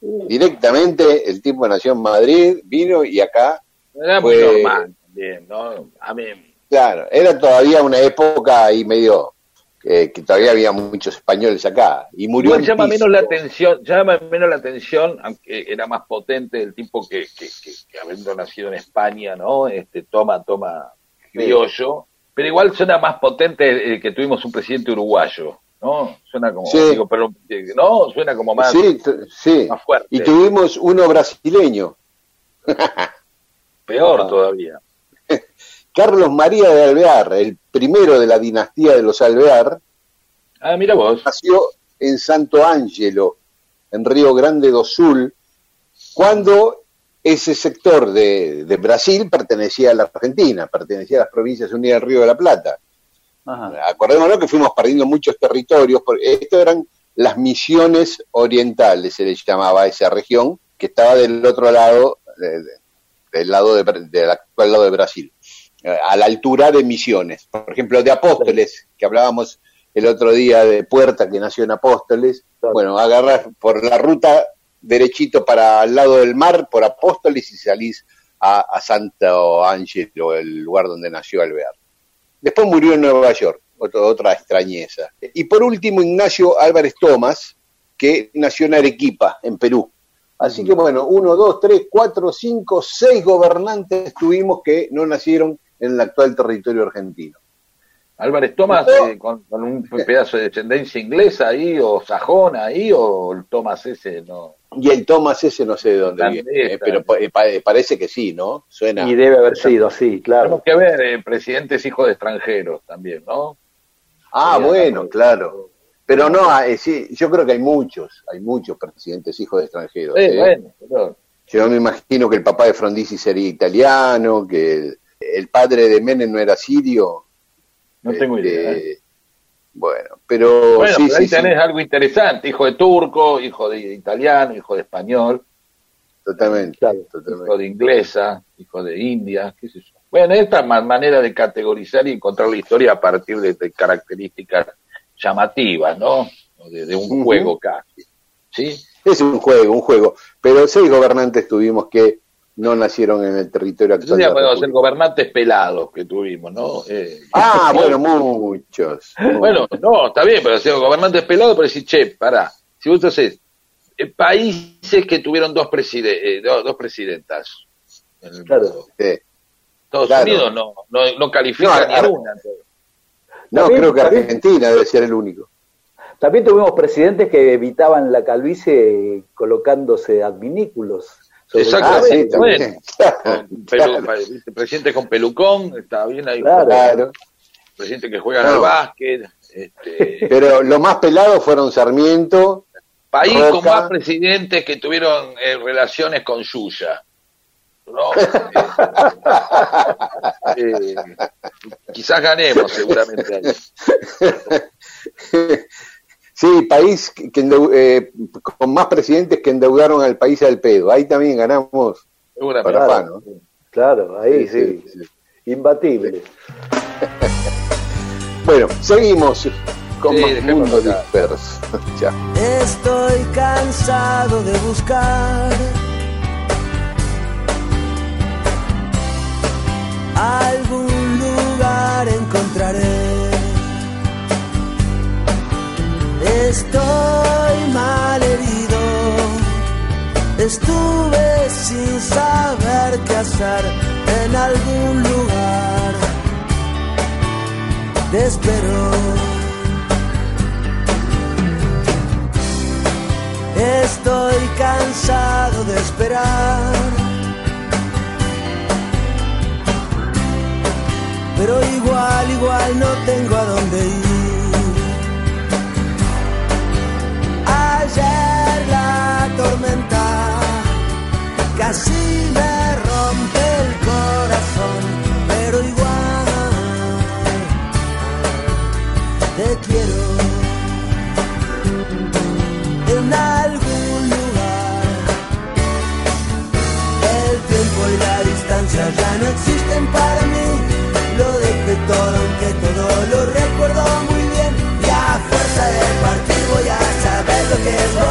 Directamente el tipo nació en Madrid, vino y acá, Era muy normal también, ¿no? A mí, claro, era todavía una época ahí medio que, que todavía había muchos españoles acá. Y murió Igual en llama menos la atención, llama menos la atención, aunque era más potente el tipo que, que, que, que habiendo nacido en España, ¿no? Este toma, toma criollo, pero igual suena más potente el que tuvimos un presidente uruguayo, ¿no? Suena como, Sí. digo, pero, eh, no, suena como más, Sí, sí. más fuerte, Y tuvimos uno brasileño, peor Ah. todavía. Carlos María de Alvear, el primero de la dinastía de los Alvear, Ah, mira vos, nació en Santo Ángelo, en Río Grande do Sul, cuando ese sector de, de Brasil pertenecía a la Argentina, pertenecía a las provincias unidas del Río de la Plata. Ajá. Acordémonos que fuimos perdiendo muchos territorios, porque esto eran las misiones orientales, se les llamaba a esa región, que estaba del otro lado, de- de- del lado de, del actual lado de Brasil, eh, a la altura de Misiones. Por ejemplo, de Apóstoles, que hablábamos el otro día de Puerta, que nació en Apóstoles. Bueno, agarras por la ruta derechito para al lado del mar, por Apóstoles, y salís a, a Santo Ángelo, el lugar donde nació Alvear. Después murió en Nueva York, otro- otra extrañeza. Y por último, Ignacio Álvarez Tomás, que nació en Arequipa, en Perú. Así que bueno, uno, dos, tres, cuatro, cinco, seis gobernantes tuvimos que no nacieron en el actual territorio argentino. Álvarez Tomás eh, con, con un pedazo de descendencia inglesa ahí, o sajona ahí, o el Tomás ese, no. Y el Tomás ese no sé de dónde viene, eh, pero eh, pa- parece que sí, ¿no? Suena. Y debe haber sido así, Tenemos claro. que ver, eh, presidentes hijos de extranjeros también, ¿no? Ah, Sí, bueno, claro. Pero no, eh, sí, yo creo que hay muchos, hay muchos presidentes hijos de extranjeros. Sí, ¿eh? bueno, pero- Yo me imagino que el papá de Frondizi sería italiano, que el, el padre de Menem no era sirio. no tengo Este, idea. Bueno, pero Bueno, sí, pero ahí sí, sí, tenés algo interesante, hijo de turco, hijo de italiano, hijo de español, totalmente, Claro. totalmente. hijo de inglesa, hijo de india, qué sé yo. Bueno, esta ma- manera de categorizar y encontrar la historia a partir de, de características llamativas, ¿no? De, de un juego casi. ¿Sí? Es un juego, un juego. Pero seis gobernantes tuvimos que no nacieron en el territorio actual. la podemos ser República. gobernantes pelados que tuvimos, ¿no? Eh, Ah, bueno, muchos. Bueno, no, está bien, pero si gobernantes pelados, pero decir, che, pará, si vos haces eh, países que tuvieron dos, preside eh, do- dos presidentas. en el Claro. mundo. Sí. Estados Claro. Unidos no, no, no califica No, ni una. No, También- creo que también- Argentina debe ser el único. También tuvimos presidentes que evitaban la calvicie colocándose adminículos. Exacto, sí. Con Claro. ¿viste? presidente con pelucón, está bien ahí. Claro. Presidente que juega No. al básquet. Este, Pero los más pelados fueron Sarmiento. país con Roca. más presidentes que tuvieron eh, relaciones con Yuya. ¿no? Eh, eh, quizás ganemos seguramente ahí. Sí, país que endeu- eh, con más presidentes que endeudaron al país al pedo. Ahí también ganamos Seguramente. para Claro. ¿no? Claro, ahí sí, Sí, sí. imbatible. Bueno, seguimos con Sí, más mundo disperso. Ya. Estoy cansado de buscar algún lugar encontraré. Estoy mal herido, estuve sin saber qué hacer en algún lugar. Espero. Estoy cansado de esperar. Pero igual, igual no tengo a dónde ir. Casi me rompe el corazón, pero igual te quiero en algún lugar. El tiempo y la distancia ya no existen para mí. Lo dejé todo, aunque todo lo recuerdo muy bien. Y a fuerza de partir voy a saber lo que es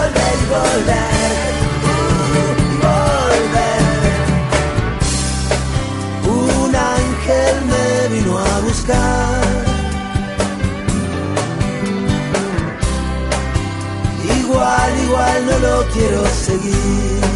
Igual, no lo quiero seguir.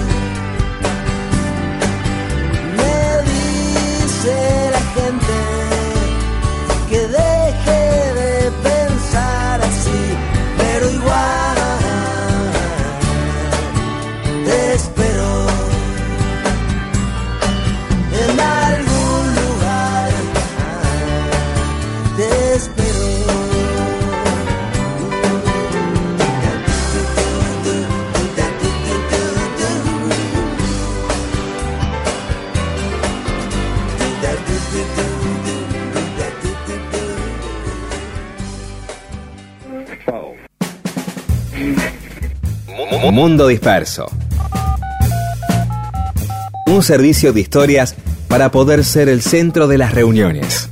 Mundo Disperso. Un servicio de historias para poder ser el centro de las reuniones.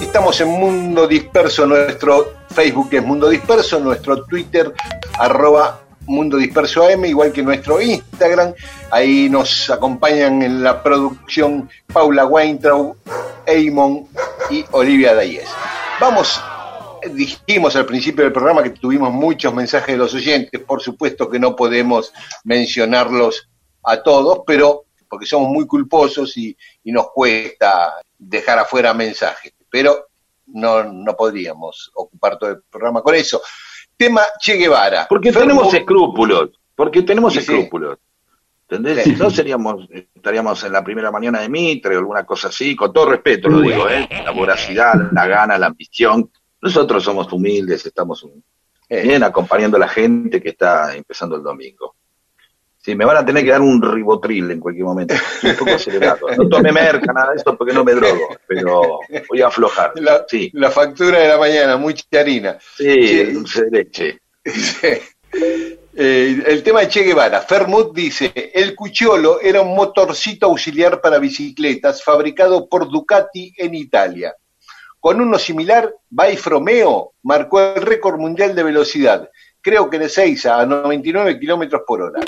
Estamos en Mundo Disperso, nuestro Facebook es Mundo Disperso, nuestro Twitter arroba Mundo Disperso AM, igual que nuestro Instagram. Ahí nos acompañan en la producción Paula Weintraub, Eamon y Olivia Dayes. Vamos, dijimos al principio del programa que tuvimos muchos mensajes de los oyentes, por supuesto que no podemos mencionarlos a todos, pero porque somos muy culposos y, nos cuesta dejar afuera mensajes, pero no, no podríamos ocupar todo el programa con eso. Tema Che Guevara. Porque Fermo- tenemos escrúpulos, porque tenemos Sí, escrúpulos. ¿Entendés? Si no seríamos, estaríamos en la primera mañana de Mitre o alguna cosa así, con todo respeto lo digo, ¿eh? La voracidad, la gana, la ambición. Nosotros somos humildes, estamos Eh, bien acompañando a la gente que está empezando el domingo. Sí, me van a tener que dar un ribotril en cualquier momento. Estoy un poco acelerado. No tome merca, nada de esto porque no me drogo, pero voy a aflojar. la, Sí, la factura de la mañana, mucha harina. sí, dulce de leche. Eh, el tema de Che Guevara. Fermut dice, el Cucciolo era un motorcito auxiliar para bicicletas fabricado por Ducati en Italia. Con uno similar, Baifromeo marcó el récord mundial de velocidad, creo que de 6 a 99 kilómetros por hora.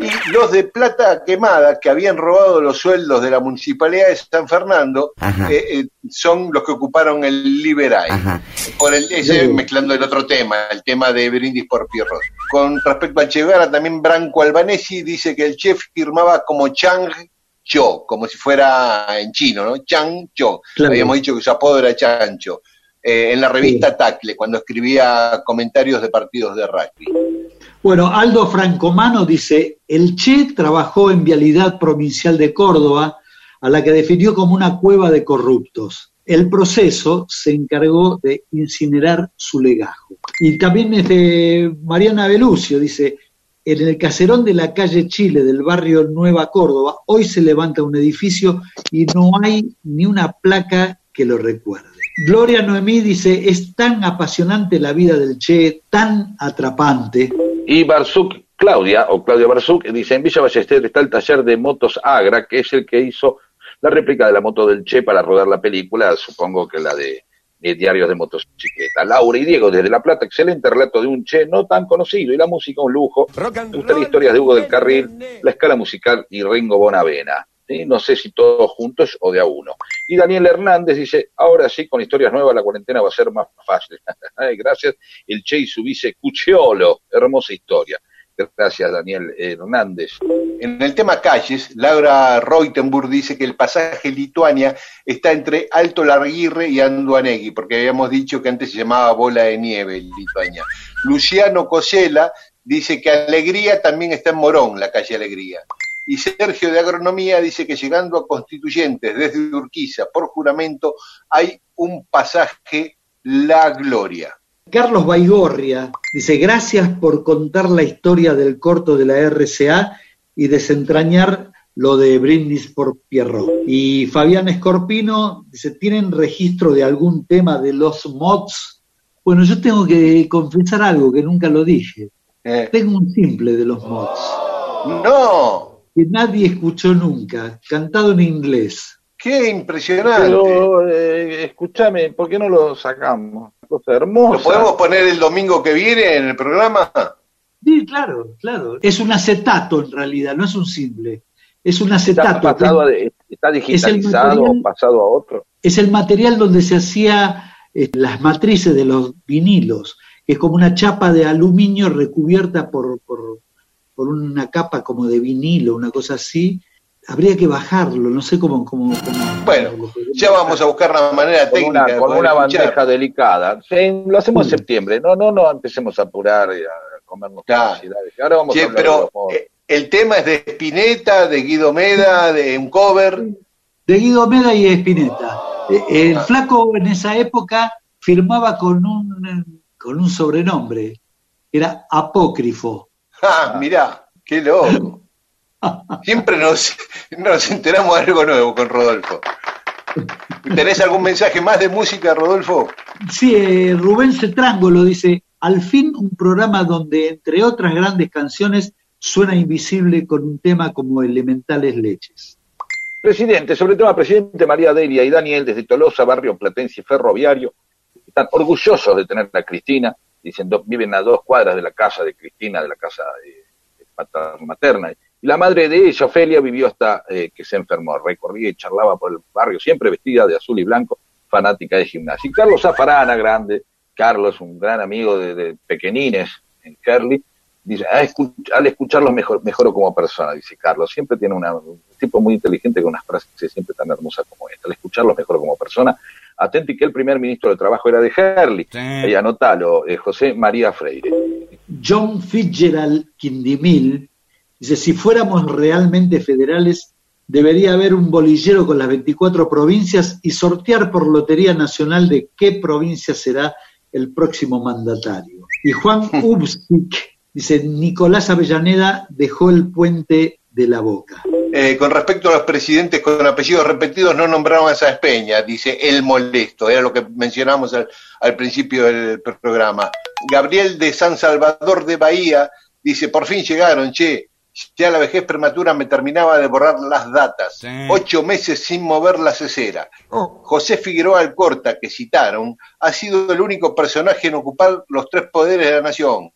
Y los de Plata Quemada, que habían robado los sueldos de la municipalidad de San Fernando, eh, eh, son los que ocuparon el Liberay. Ajá. Por el, ese mezclando el otro tema, el tema de Brindis por Pierrot. Con respecto a Che Guevara, también Branco Albanesi dice que el chef firmaba como Chang Cho, como si fuera en chino, ¿no? Chang Cho. Claro. Habíamos dicho que su apodo era Chancho. Eh, en la revista Tacle, cuando escribía comentarios de partidos de rugby. Bueno, Aldo Francomano dice, el Che trabajó en Vialidad Provincial de Córdoba, a la que definió como una cueva de corruptos. El proceso se encargó de incinerar su legajo. Y también es de Mariana Belucio, dice, en el caserón de la calle Chile del barrio Nueva Córdoba, hoy se levanta un edificio y no hay ni una placa que lo recuerde. Gloria Noemí dice, es tan apasionante la vida del Che, tan atrapante. Y Barzuk, Claudia, o Claudia Barzuk, dice, en Villa Ballester está el taller de motos Agra, que es el que hizo la réplica de la moto del Che para rodar la película, supongo que la de, de Diarios de Motocicleta. Laura y Diego, desde La Plata, excelente relato de un Che no tan conocido, y la música un lujo. Me gustan las historias de Hugo del Carril, la escala musical y Ringo Bonavena. No sé si todos juntos o de a uno. Y Daniel Hernández dice, ahora sí, con historias nuevas la cuarentena va a ser más fácil. Gracias, el Che y su vice hermosa historia. Gracias, Daniel Hernández. En el tema calles, Laura Reutenburg dice que el pasaje Lituania está entre Alto Larguirre y Anduanegui, porque habíamos dicho que antes se llamaba Bola de Nieve Lituania. Luciano Cosela dice que Alegría también está en Morón, la calle Alegría. Y Sergio de Agronomía dice que llegando a Constituyentes desde Urquiza por juramento hay un pasaje La Gloria. Carlos Baigorria dice, gracias por contar la historia del corto de la RCA y desentrañar lo de Brindis por Pierrot. Y Fabián Escorpino dice, ¿tienen registro de algún tema de los mods? Bueno, yo tengo que confesar algo que nunca lo dije. Eh, Tengo un simple de los mods, no, que nadie escuchó nunca, cantado en inglés. qué impresionante. Pero, eh, escúchame, ¿por qué no lo sacamos? Cosa hermosa. ¿Lo podemos poner el domingo que viene en el programa? Sí, claro, claro. Es un acetato en realidad, no es un simple. Es un ¿Está, acetato. pasado a ¿Está digitalizado material- o pasado a otro? es el material donde se hacía eh, las matrices de los vinilos, que es como una chapa de aluminio recubierta por, por, por una capa como de vinilo, una cosa así. Habría que bajarlo, no sé cómo... cómo, cómo- Bueno, Ya vamos a buscar una manera Con técnica una, con una escuchar. bandeja delicada. Sí, lo hacemos en Mm. septiembre. No, no, no empecemos a apurar y a comernos Claro. Ahora vamos Sí, a de pero eh, el tema es de Spinetta, de Guido Meda, de un cover. De Guido Meda y Espineta. Eh, El Ah. flaco en esa época firmaba con un, con un sobrenombre, era apócrifo. Ah, mirá, qué loco. Siempre nos, nos enteramos de algo nuevo con Rodolfo. ¿Tenés algún mensaje más de música, Rodolfo? Sí, eh, Rubén Cetrángolo dice, al fin un programa donde, entre otras grandes canciones, suena invisible con un tema como Elementales Leches. Presidente, sobre el tema presidente María Delia y Daniel desde Tolosa, barrio Platense y Ferroviario, están orgullosos de tener a Cristina, dicen, do- viven a dos cuadras de la casa de Cristina, de la casa eh, materna. Y la madre de ella, Ofelia, vivió hasta eh, que se enfermó, recorría y charlaba por el barrio, siempre vestida de azul y blanco, fanática de gimnasia. Y Carlos Zafarana, grande, Carlos, un gran amigo de, pequeñines en Kerly, dice, "Ah, al escucharlos mejor, mejoro como persona, dice Carlos. Siempre tiene una, un tipo muy inteligente con unas frases siempre tan hermosas como esta. Al escucharlos mejoro como persona. Atenti que el primer ministro de Trabajo era de Herley. Y anotalo, eh, José María Freire. John Fitzgerald Quindimil dice, si fuéramos realmente federales, debería haber un bolillero con las 24 provincias y sortear por Lotería Nacional de qué provincia será el próximo mandatario. Y Juan Ubsik dice, Nicolás Avellaneda dejó el puente de la boca. Eh, con respecto a los presidentes con apellidos repetidos, no nombraron a Sáenz Peña, dice el molesto, era lo que mencionamos al, al principio del programa. Gabriel de San Salvador de Bahía Dice, por fin llegaron, che. Ya la vejez prematura me terminaba de borrar las datas. Sí. Ocho meses sin mover la cesera. Oh. José Figueroa Alcorta, que citaron, ha sido el único personaje en ocupar los tres poderes de la nación.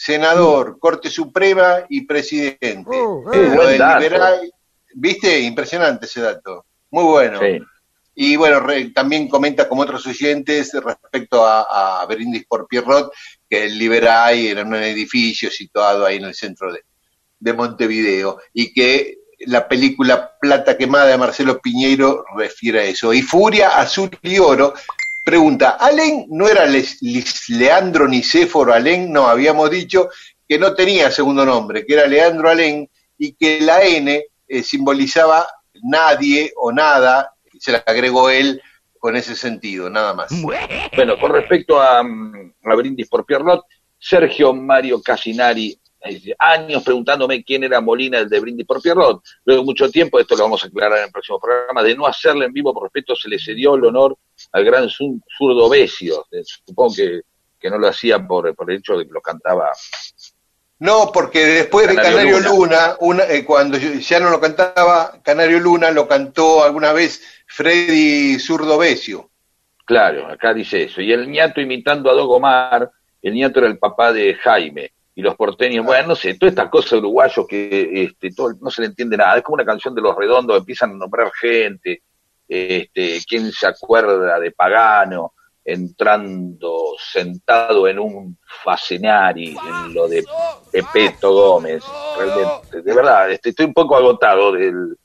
Senador, Corte Suprema y presidente. Oh, eh. Lo del dato. liberal- ¿Viste? Impresionante ese dato. Muy bueno. Sí. Y bueno, re- también comenta como otros oyentes respecto a, a Brindis por Pierrot, que el Liberay era un edificio situado ahí en el centro de, de Montevideo y que la película Plata Quemada de Marcelo Piñeiro refiere a eso. Y Furia, Azul y Oro pregunta, ¿Alén no era Les- Lis- Leandro Nicéforo Alén? No, habíamos dicho que no tenía segundo nombre, que era Leandro Alén y que la N eh, simbolizaba nadie o nada, se la agregó él con ese sentido, nada más. Bueno, con respecto a, mm, a Brindis por Pierrot, Sergio Mario Casinari, años preguntándome quién era Molina, el de Brindis por Pierrot. Luego mucho tiempo, esto lo vamos a aclarar en el próximo programa, de no hacerle en vivo por respeto, se le cedió el honor al gran zu- zurdo Besio. Eh, Supongo que, que no lo hacía por, por el hecho de que lo cantaba. No, porque después de Canario Canario Luna. Luna, una, eh, cuando ya no lo cantaba Canario Luna, lo cantó alguna vez Freddy Zurdo Besio. Claro, acá dice eso. Y el ñato imitando a Dogomar, el ñato era el papá de Jaime. Y los porteños, bueno, no sé, todas estas cosas uruguayos que este, todo, no se le entiende nada. Es como una canción de los redondos, empiezan a nombrar gente. Este, ¿Quién se acuerda de Pagano entrando sentado en un Facenari, en lo de Pepeto Gómez? Realmente, de verdad, este, estoy un poco agotado del.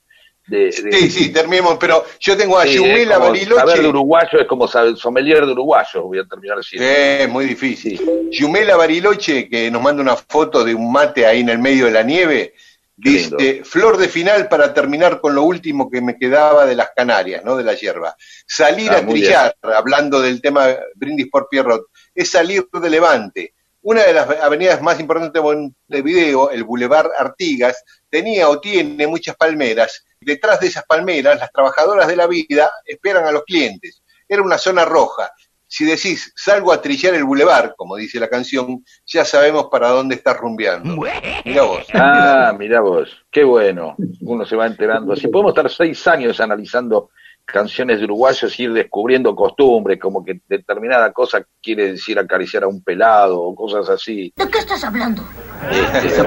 De, de- Sí, sí, terminemos, pero yo tengo a Sí, Yumela es como Saber de Bariloche. uruguayo es como saber sommelier de uruguayo, voy a terminar así. Es muy difícil. Yumela Bariloche, que nos manda una foto de un mate ahí en el medio de la nieve, lindo. dice, flor de final para terminar con lo último que me quedaba de las Canarias, ¿no? De la hierba. Salir Ah, a trillar, hablando del tema Brindis por Pierrot, es salir de Levante. Una de las avenidas más importantes de Montevideo, el Boulevard Artigas, tenía o tiene muchas palmeras. Detrás de esas palmeras, las trabajadoras de la vida esperan a los clientes. Era una zona roja. Si decís, salgo a trillar el bulevar, como dice la canción, ya sabemos para dónde estás rumbeando. Mira vos. Ah, mirá vos, qué bueno, uno se va enterando. Así podemos estar seis años analizando canciones de uruguayos y ir descubriendo costumbres, como que determinada cosa quiere decir acariciar a un pelado o cosas así. ¿De qué estás hablando? Este,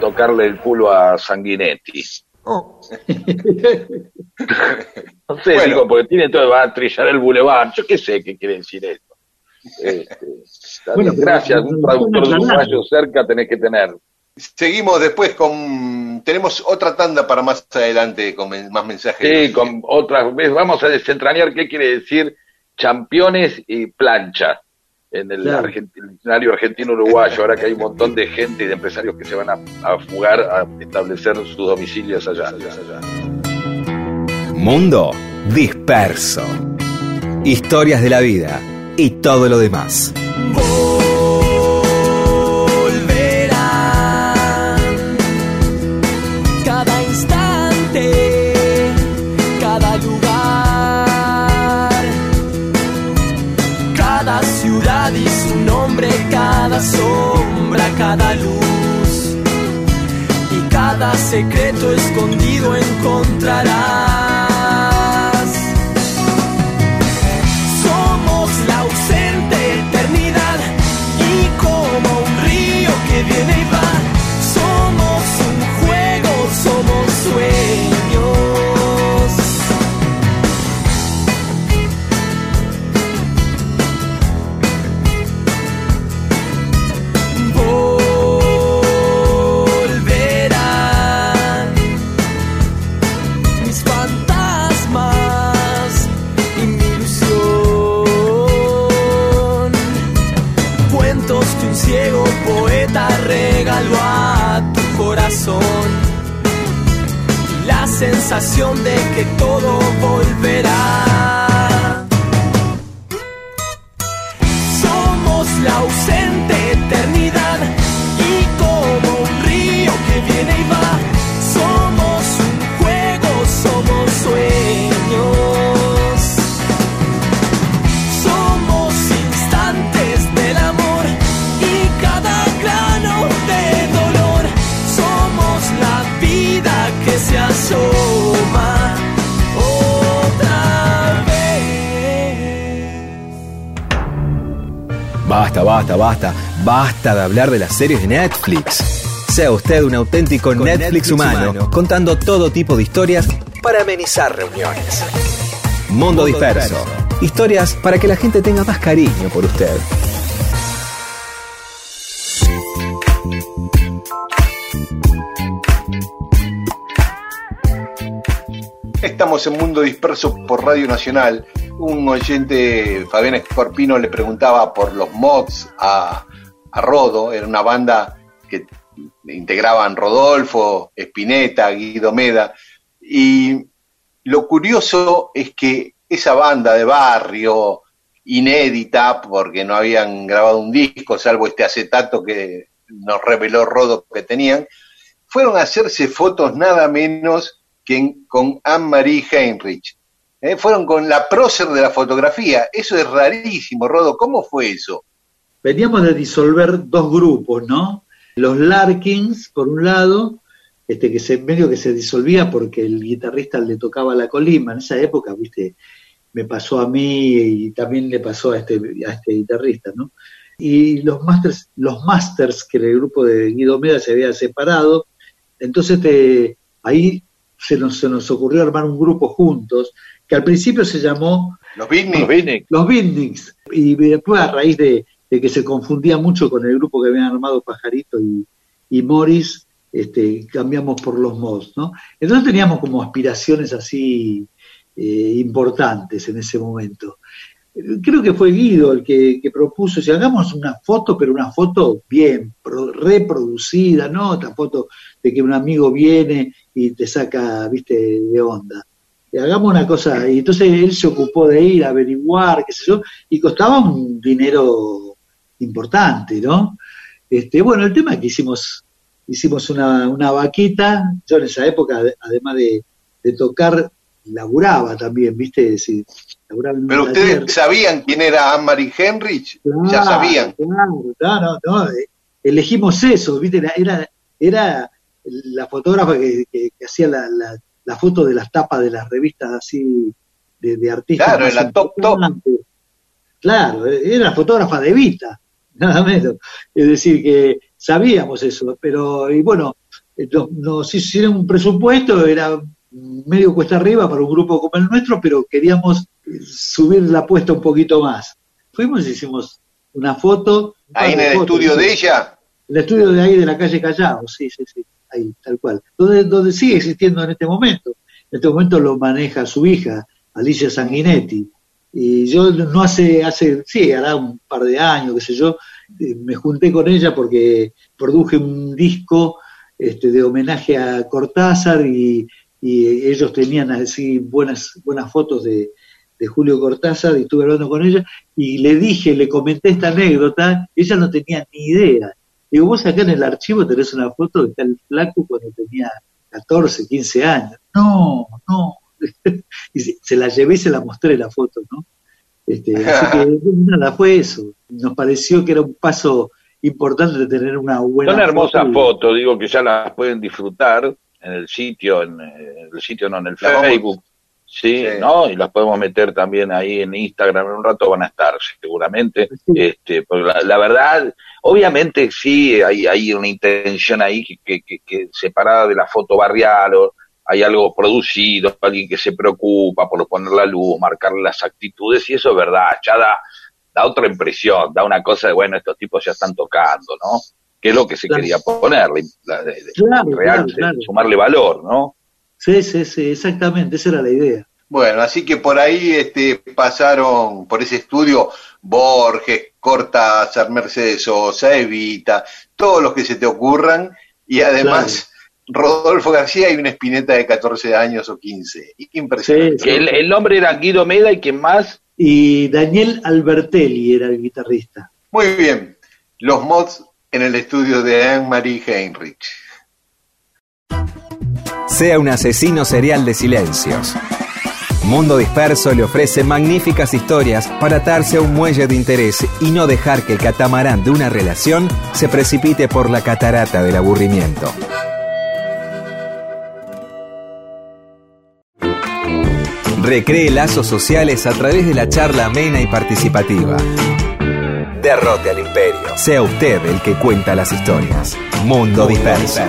tocarle el culo a Sanguinetti. Oh. No sé, Bueno. digo, porque tiene todo, va a trillar el bulevar, yo qué sé qué quiere decir esto. Este, Bueno, gracias, un traductor Aclarar. uruguayo cerca tenés que tener. Seguimos después con... Tenemos otra tanda para más adelante con más mensajes. Sí, con otras vamos a desentrañar qué quiere decir championes y plancha en el, Claro. argent- el diccionario argentino-uruguayo, ahora que hay un montón de gente y de empresarios que se van a, a fugar a establecer sus domicilios allá. allá, allá. Mundo disperso. Historias de la vida y todo lo demás. Cada sombra, cada luz y cada secreto escondido encontrarás. La sensación de que todo volverá. Somos la Basta, basta, basta, basta de hablar de las series de Netflix. Sea usted un auténtico Netflix, humano, contando todo tipo de historias para amenizar reuniones. Mundo Disperso. Historias para que la gente tenga más cariño por usted. Estamos en Mundo Disperso por Radio Nacional. Un oyente, Fabián Escorpino, le preguntaba por los mods a, a Rodo. Era una banda que integraban Rodolfo, Espineta, Guido Meda. Y lo curioso es que esa banda de barrio, inédita, porque no habían grabado un disco, salvo este acetato que nos reveló Rodo que tenían, fueron a hacerse fotos nada menos que en- con Anne-Marie Heinrich. Eh, Fueron con la prócer de la fotografía. Eso es rarísimo, Rodo. ¿Cómo fue eso? Veníamos de disolver dos grupos, ¿no? Los Larkins, por un lado, este que se medio que se disolvía porque el guitarrista le tocaba la colima. En esa época, viste, me pasó a mí y también le pasó a este, a este guitarrista, ¿no? Y los Masters, los Masters, que el grupo de Guido Meda se había separado, entonces este, ahí se nos, se nos ocurrió armar un grupo juntos, que al principio se llamó Los Beatniks. Los Beatniks. Y después, a raíz de, de que se confundía mucho con el grupo que habían armado Pajarito y, y Morris, este, cambiamos por los Mods, ¿no? Entonces teníamos como aspiraciones así eh, importantes en ese momento. Creo que fue Guido el que, que propuso, si hagamos una foto, pero una foto bien, pro- reproducida, ¿no? Otra foto de que un amigo viene y te saca, viste, de onda y hagamos una cosa. Y entonces él se ocupó de ir a averiguar, qué sé yo, y costaba un dinero importante, ¿no? Este, bueno, el tema es que hicimos, hicimos una, una vaquita, yo en esa época, ade- además de, de tocar, laburaba también, ¿viste? Pero ustedes sabían quién era Anne-Marie Heinrich. ya sabían. claro, no, no, no, eh, elegimos eso, ¿viste? Era, era, era la fotógrafa que, que- que hacía la, la, la foto de las tapas de las revistas así de, de artistas. Claro, más la top, top. Claro, era fotógrafa de Vita, nada menos. Es decir, que sabíamos eso, pero, y bueno, nos, nos hicieron un presupuesto, era medio cuesta arriba para un grupo como el nuestro, pero queríamos subir la apuesta un poquito más. Fuimos y hicimos una foto. Ahí en el fotos, estudio de ella. El estudio de ahí de la calle Callao, sí, sí, sí, ahí, tal cual. Donde, donde sigue existiendo en este momento. En este momento lo maneja su hija, Alicia Sanguinetti. Y yo no hace, hace, sí, hará un par de años, qué sé yo, eh, me junté con ella porque produje un disco este, de homenaje a Cortázar y, y ellos tenían así buenas, buenas fotos de, de Julio Cortázar y estuve hablando con ella y le dije, le comenté esta anécdota, ella no tenía ni idea. Digo, vos acá en el archivo tenés una foto de tal flaco cuando tenía 14, 15 años. No, no. y se, se la llevé y se la mostré la foto, ¿no? Este, así que bueno, nada, fue eso. Nos pareció que era un paso importante de tener una buena Son hermosas fotos, digo que ya las pueden disfrutar en el sitio, en, el sitio no, en el Facebook, sí, Sí. ¿no? Y las podemos meter también ahí en Instagram, en un rato van a estar seguramente. Sí. Este, porque la, la verdad, obviamente sí, hay, hay una intención ahí que, que, que, que separada de la foto barrial o hay algo producido, alguien que se preocupa por poner la luz, marcar las actitudes, y eso es verdad, ya da, da otra impresión, da una cosa de, bueno, estos tipos ya están tocando, ¿no? Que es lo que se Claro. quería poner, la- de- de- Claro, real, claro, de claro. sumarle valor, ¿no? Sí, sí, sí, exactamente, esa era la idea. Bueno, así que por ahí este, pasaron por ese estudio Borges, Cortázar, Mercedes Sosa, Evita, todos los que se te ocurran, y además Rodolfo García y una espineta de 14 años o 15. Impresionante. Sí, el, el nombre era Guido Meda y que más, Y Daniel Albertelli era el guitarrista. Muy bien, los mods en el estudio de Anne-Marie Heinrich. Sea un asesino serial de silencios. Mundo Disperso le ofrece magníficas historias para atarse a un muelle de interés y no dejar que el catamarán de una relación se precipite por la catarata del aburrimiento. Recree lazos sociales a través de la charla amena y participativa. derrote al imperio. Sea usted el que cuenta las historias. Mundo Disperso.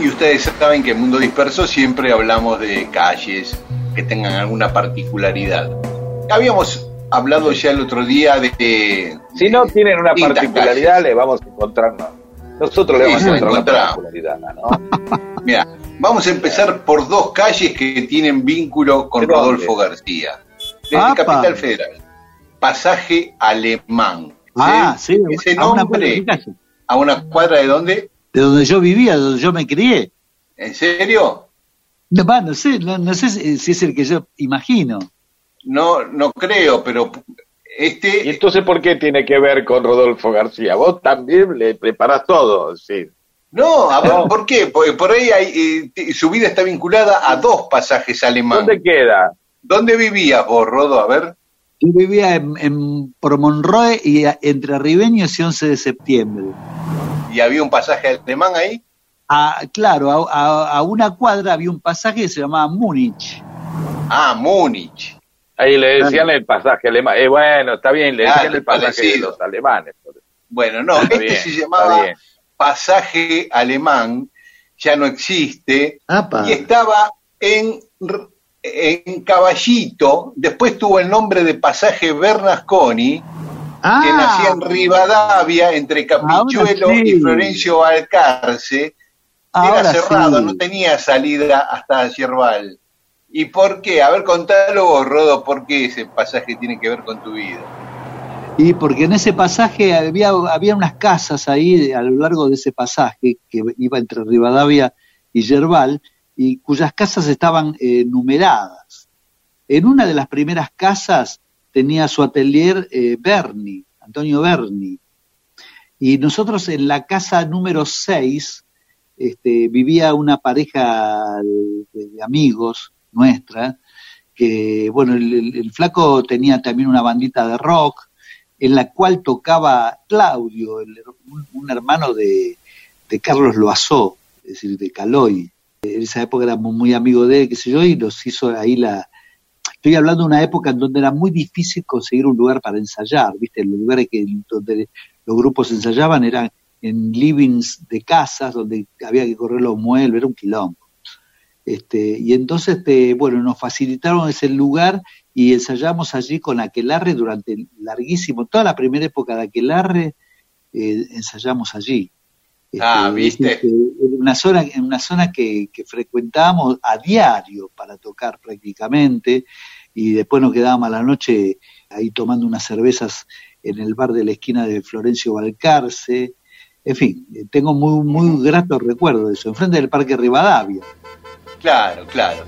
Y ustedes saben que en Mundo Disperso siempre hablamos de calles que tengan alguna particularidad. Habíamos hablado ya el otro día de... Si no tienen una particularidad, calles. le vamos a encontrar una. Nosotros le vamos Sí, a encontrar una particularidad, ¿no? Mira, vamos a empezar por dos calles que tienen vínculo con ¿De? Rodolfo García. Desde Apa. Capital Federal. Pasaje Alemán. Ah, sí, Ese a una de nombre, casa. ¿a una cuadra de dónde? De donde yo vivía, de donde yo me crié. ¿En serio? No, va, no sé, no, no sé si es el que yo imagino. No, no creo, pero ¿Y este entonces por qué tiene que ver con Rodolfo García? Vos también le preparás todo, sí. No, a ver, No. ¿por qué? Porque por ahí hay, eh, su vida está vinculada a dos pasajes alemanes. ¿Dónde queda? ¿Dónde vivías vos, Rodo? A ver. Yo vivía en, en por Monroe y a- entre Ribeños y 11 de septiembre. ¿Y había un pasaje alemán ahí? Ah, claro, a, a- a una cuadra había un pasaje que se llamaba Múnich. Ah, Múnich. Ahí le decían el pasaje alemán. Eh, bueno, está bien, le Claro, decían el pasaje de los alemanes. Bueno, no, Está este bien, se llamaba pasaje alemán, ya no existe, Apa. y estaba en, en Caballito, después tuvo el nombre de pasaje Bernasconi, Ah, que nacía en Rivadavia, entre Capichuelo sí. y Florencio Alcarce, ahora era cerrado, sí. no tenía salida hasta Yerbal. ¿Y por qué? A ver, contalo vos, Rodo, ¿por qué ese pasaje tiene que ver con tu vida? Y porque en ese pasaje había, había unas casas ahí a lo largo de ese pasaje que iba entre Rivadavia y Yerbal y cuyas casas estaban eh, numeradas. En una de las primeras casas tenía su atelier eh, Berni, Antonio Berni. Y nosotros en la casa número 6 este, vivía una pareja de, amigos nuestra, que bueno, el, flaco tenía también una bandita de rock, en la cual tocaba Claudio, un hermano de, de Carlos Loazó, es decir, de Caloy. En esa época éramos muy amigos de él, qué sé yo, y nos hizo ahí la... Estoy hablando de una época en donde era muy difícil conseguir un lugar para ensayar, ¿viste? Los lugares que, donde los grupos ensayaban eran en livings de casas, donde había que correr los muebles, era un quilombo. Este, y entonces, este, bueno, nos facilitaron ese lugar y ensayamos allí con Aquelarre durante larguísimo, toda la primera época de Aquelarre, eh, ensayamos allí. Este, Ah, ¿viste? En una zona, en una zona que, que frecuentábamos a diario para tocar prácticamente, y después nos quedábamos a la noche ahí tomando unas cervezas en el bar de la esquina de Florencio Balcarce. En fin, eh, tengo muy, muy grato recuerdo de eso, enfrente del Parque Rivadavia. Claro, claro.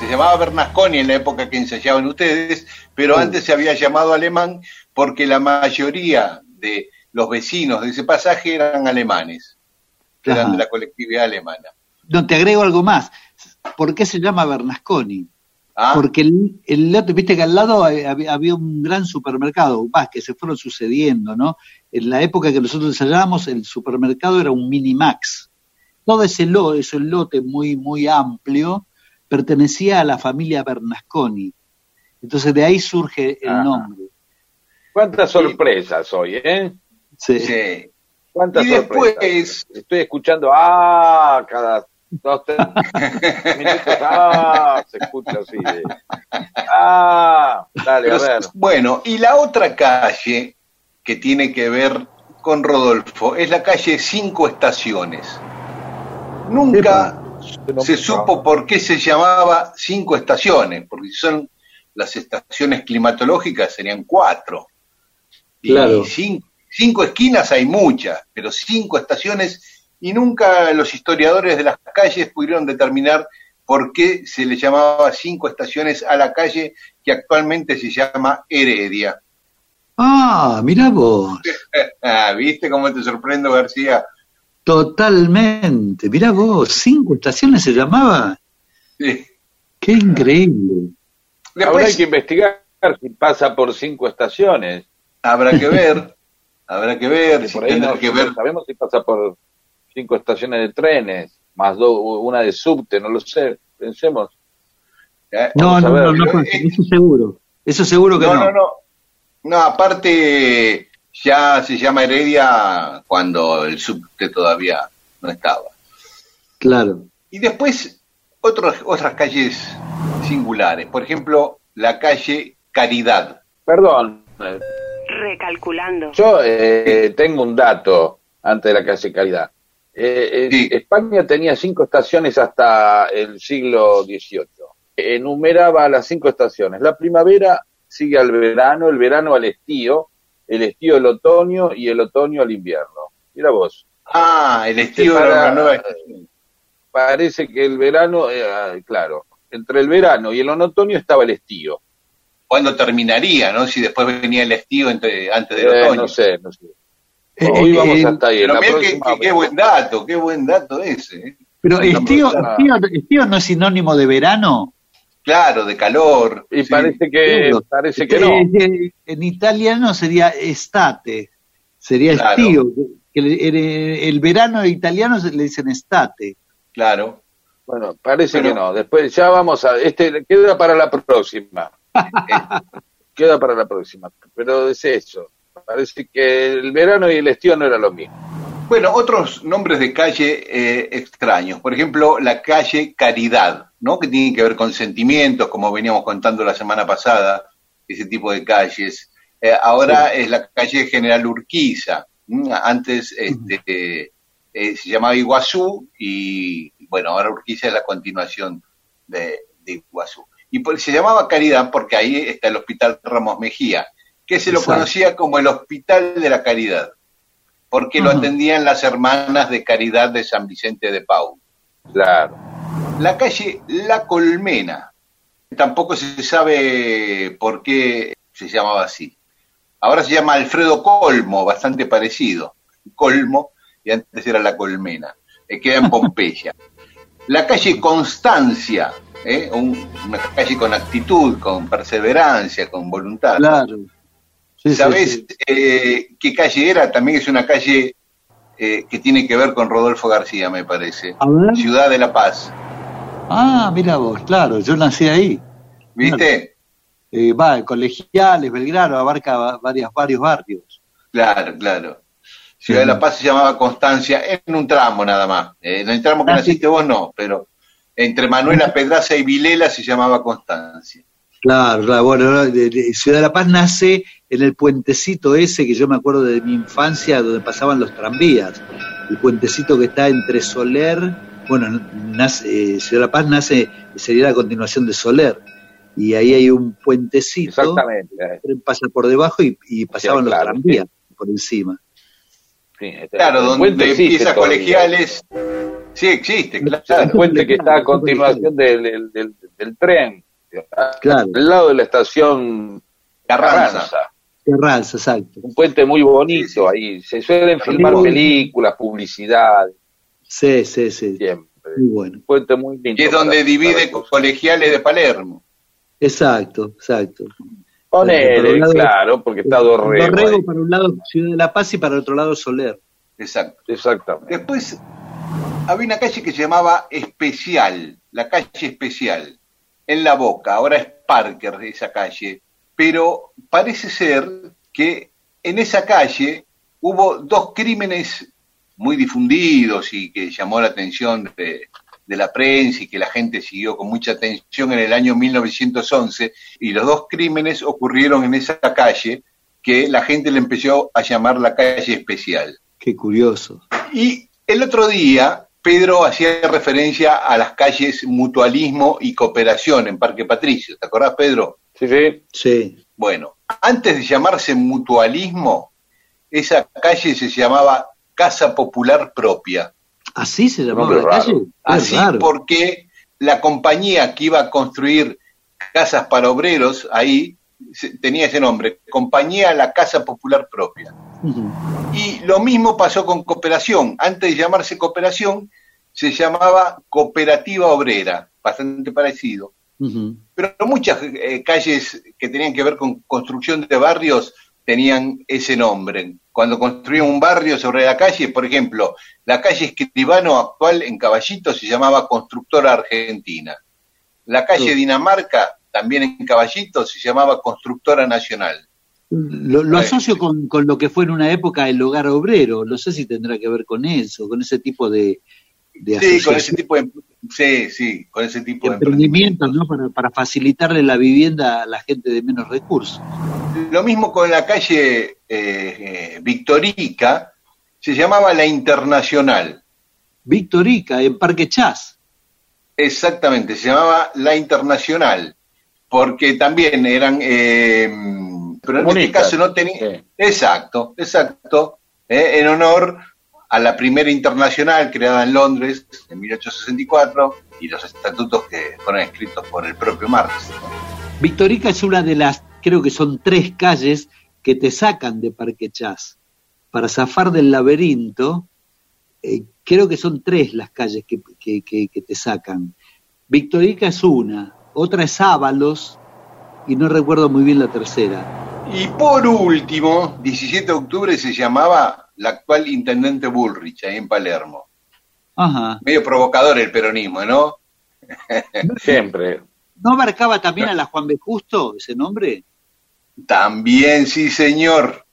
Se llamaba Bernasconi en la época que ensayaban ustedes, pero Sí. antes se había llamado alemán porque la mayoría de los vecinos de ese pasaje eran alemanes, eran de la colectividad alemana. No, te agrego algo más. ¿Por qué se llama Bernasconi? ¿Ah? Porque el, el viste que al lado había, había un gran supermercado, más que se fueron sucediendo, ¿no? En la época que nosotros ensayábamos, el supermercado era un Minimax. Todo ese, lo, ese lote muy, muy amplio pertenecía a la familia Bernasconi. Entonces de ahí surge el Ajá. nombre. ¿Cuántas sorpresas hoy, eh? Sí. Sí. ¿Cuántas Y sorpresas? después- Estoy escuchando, ah, cada dos, tres minutos, ah, se escucha así. de- ah, dale, a ver. bueno, y la otra calle que tiene que ver con Rodolfo es la calle Cinco Estaciones. Nunca se supo por qué se llamaba Cinco Estaciones, porque si son las estaciones climatológicas serían cuatro. Claro. Y cinco, cinco esquinas hay muchas, pero cinco estaciones y nunca los historiadores de las calles pudieron determinar por qué se le llamaba cinco estaciones a la calle que actualmente se llama Heredia. Ah, mirá vos. ¿Viste cómo te sorprendo, García? Totalmente. Mirá vos, cinco estaciones se llamaba. Sí. Qué increíble. Ahora hay que investigar si pasa por cinco estaciones. habrá que ver, habrá que ver, si por ahí tendrá no, que ver sabemos si pasa por cinco estaciones de trenes, más do- una de subte, no lo sé. Pensemos. ¿eh? No, no, ver, no, no, eh, eso seguro. Eso seguro que No, no. no, no. No, aparte ya se llama Heredia cuando el subte todavía no estaba. Claro. Y después otros, otras calles singulares. Por ejemplo, la calle Caridad. Perdón, eh, Recalculando. yo eh, tengo un dato antes de la calle Caridad. Eh, eh, Sí. España tenía cinco estaciones hasta el siglo XVIII. Enumeraba las cinco estaciones. La primavera sigue al verano, el verano al estío, el estío al otoño y el otoño al invierno. Mira vos, Ah, el estilo Para- de una nueva estación. parece que el verano, eh, ah, claro, entre el verano y el otoño estaba el estío. ¿Cuándo terminaría, no? Si después venía el estío entre, antes del Eh, otoño. no sé, no sé. Eh, Hoy eh, vamos eh, hasta ahí. Pero próxima- que- qué buen dato, qué buen dato ese. ¿eh? Pero No, estío, estío, estío no es sinónimo de verano. Claro, de calor. Y sí. parece que parece que no. En italiano sería estate, sería Claro. estío. que el, el- el verano italiano se le dicen estate. Claro. Bueno, parece Pero- que no. Después ya vamos a este queda para la próxima. queda para la próxima. Pero es eso. Parece que el verano y el estío no era lo mismo. Bueno, otros nombres de calle eh, extraños. Por ejemplo, la calle Caridad, ¿no? Que tiene que ver con sentimientos, como veníamos contando la semana pasada, ese tipo de calles. Eh, ahora es la calle General Urquiza. ¿m? Antes este, eh, se llamaba Iguazú y, bueno, ahora Urquiza es la continuación de, de Iguazú. Y por- se llamaba Caridad porque ahí está el Hospital Ramos Mejía, que se lo Exacto. conocía como el Hospital de la Caridad porque lo atendían las hermanas de caridad de San Vicente de Paul. Claro. La calle La Colmena, tampoco se sabe por qué se llamaba así. Ahora se llama Alfredo Colmo, bastante parecido. Colmo, y antes era La Colmena. Eh, queda en Pompeya. La calle Constancia, ¿eh? Un- una calle con actitud, con perseverancia, con voluntad. Claro. Sí, ¿Sabés sí. eh, qué calle era? También es una calle eh, que tiene que ver con Rodolfo García, me parece. A ver. Ciudad de la Paz. Ah, mira vos, claro, yo nací ahí. ¿Viste? Eh, va, colegiales, Belgrano, abarca va- varias, varios barrios. Claro, claro. Ciudad de la Paz se llamaba Constancia en un tramo nada más. Eh, en el tramo que Ah, naciste vos no, pero entre Manuela Pedraza y Vilela se llamaba Constancia. Claro, claro, bueno, no, de- de- Ciudad de la Paz nace en el puentecito ese que yo me acuerdo de mi infancia donde pasaban los tranvías. El puentecito que está entre Soler, bueno, nace, eh, Ciudad de la Paz nace, sería la continuación de Soler. Y ahí hay un puentecito, Exactamente. eh, el tren pasa por debajo y, y pasaban los claro, tranvías por encima. sí, este- Claro, donde empieza todavía. colegiales. Sí, existe, El claro. puente que está a continuación del, del, del- del tren. Claro. Al lado de la estación Carranza. Carranza. Exacto. Un puente muy bonito ahí. Se suelen filmar películas, publicidad, Sí, sí, sí. siempre. Muy bueno. Un puente muy lindo. Que es donde divide colegiales de Palermo. Exacto, exacto. Ponele, Por claro, porque está Dorrego. Dorrego ahí. para un lado Ciudad de la Paz y para el otro lado Soler. Exacto. Exactamente. Después había una calle que se llamaba Especial, la calle Especial, en La Boca, ahora es Parker esa calle, pero parece ser que en esa calle hubo dos crímenes muy difundidos y que llamó la atención de, de la prensa y que la gente siguió con mucha atención en el año 1911, y los dos crímenes ocurrieron en esa calle que la gente le empezó a llamar la calle especial. Qué curioso. Y el otro día, Pedro hacía referencia a las calles Mutualismo y Cooperación en Parque Patricio. ¿Te acordás, Pedro? Sí, sí. Sí. Bueno, antes de llamarse Mutualismo, esa calle se llamaba Casa Popular Propia. ¿Así se llamaba la raro. calle? Así raro. porque la compañía que iba a construir casas para obreros ahí se- tenía ese nombre, Compañía La Casa Popular Propia. Y lo mismo pasó con Cooperación. Antes de llamarse Cooperación, se llamaba Cooperativa Obrera, bastante parecido. Pero muchas eh, calles que tenían que ver con construcción de barrios tenían ese nombre. Cuando construían un barrio sobre la calle, por ejemplo, la calle Escribano actual en Caballito se llamaba Constructora Argentina. la calle Dinamarca, también en Caballito, se llamaba Constructora Nacional. Lo, lo asocio con, con lo que fue en una época el hogar obrero. No sé si tendrá que ver con eso, con ese tipo de, de Sí, con ese tipo de, sí, sí, con ese tipo de emprendimientos, ¿no? Para, para facilitarle la vivienda a la gente de menos recursos. Lo mismo con la calle eh, eh, Victorica, se llamaba La Internacional. Victorica, en Parque Chas. Exactamente, se llamaba La Internacional, porque también eran, eh, pero en este caso no tenía, sí. exacto, exacto, eh, en honor a la primera internacional creada en Londres en 1864 y los estatutos que fueron escritos por el propio Marx. Victorica es una de las, creo que son tres calles que te sacan de Parque Chas. Para zafar del laberinto, eh, creo que son tres las calles que, que- que- que te sacan. Victorica es una, otra es Ábalos, y no recuerdo muy bien la tercera. Y por último, 17 de octubre se llamaba la actual intendente Bullrich, ahí en Palermo. Ajá. Medio provocador el peronismo, ¿no? Siempre. ¿No abarcaba también a la Juan B. Justo ese nombre? También, sí, señor.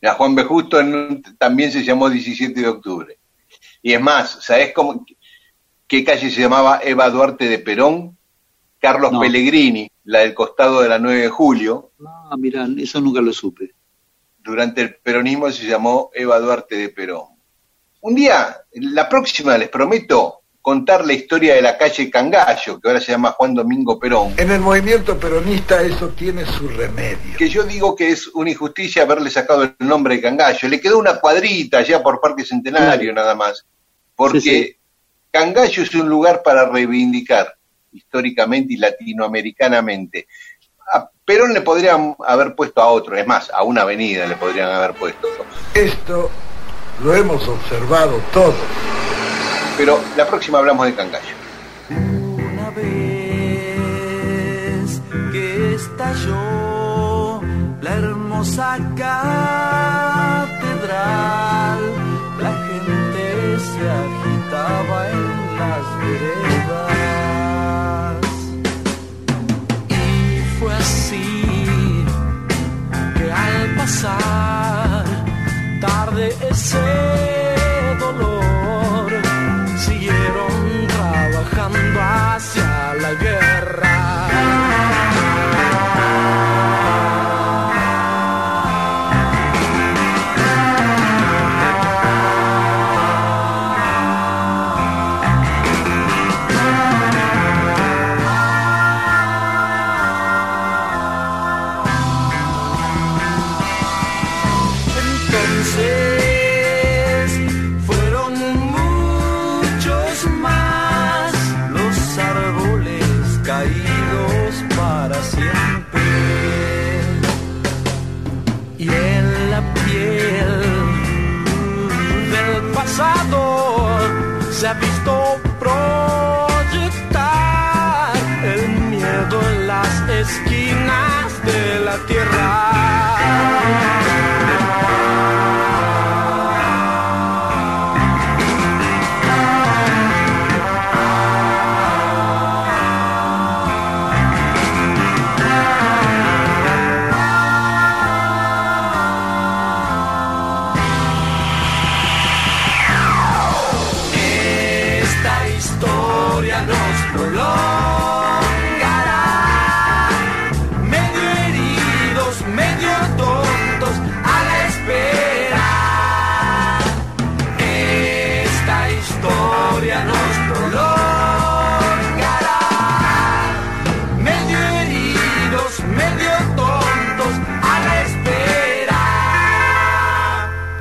La Juan B. Justo en- también se llamó 17 de octubre. Y es más, ¿sabés cómo, qué calle se llamaba Eva Duarte de Perón? Carlos No. Pellegrini, la del costado de la 9 de julio. Ah, mira, eso nunca lo supe. Durante el peronismo se llamó Eva Duarte de Perón. Un día, la próxima, les prometo, contar la historia de la calle Cangallo, que ahora se llama Juan Domingo Perón. En el movimiento peronista eso tiene su remedio. que yo digo que es una injusticia haberle sacado el nombre de Cangallo. Le quedó una cuadrita allá por Parque Centenario nada más, porque Sí, sí. Cangallo es un lugar para reivindicar históricamente y latinoamericanamente. A Perón le podrían haber puesto a otro, es más, a una avenida le podrían haber puesto. Esto lo hemos observado todos. Pero la próxima hablamos de Cangallo. Una vez que estalló la hermosa catedral, la gente se agitaba en las veredas. Tarde ese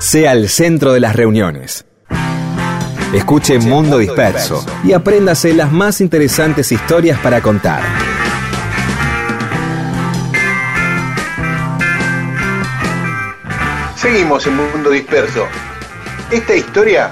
Sea el centro de las reuniones. Escuche Mundo Disperso y apréndase las más interesantes historias para contar. Seguimos en Mundo Disperso. Esta historia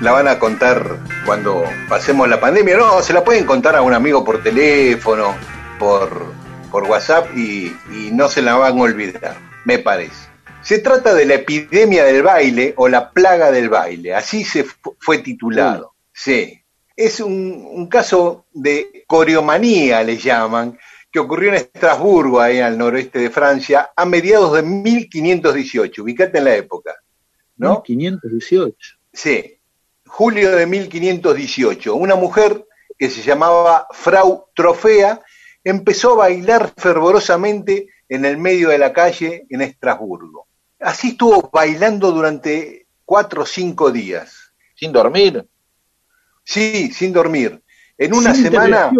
la van a contar cuando pasemos la pandemia. No, se la pueden contar a un amigo por teléfono, por, por WhatsApp y, y no se la van a olvidar, me parece. Se trata de la epidemia del baile o la plaga del baile, así se fu- fue titulado. Sí. es un, un caso de coreomanía, le llaman, que ocurrió en Estrasburgo, ahí al noroeste de Francia, a mediados de 1518. Ubicate en la época. ¿no? 1518. Sí, julio de 1518. Una mujer que se llamaba Frau Trofea empezó a bailar fervorosamente en el medio de la calle en Estrasburgo. Así estuvo bailando durante cuatro o cinco días. ¿Sin dormir? Sí, sin dormir. En una Sin semana.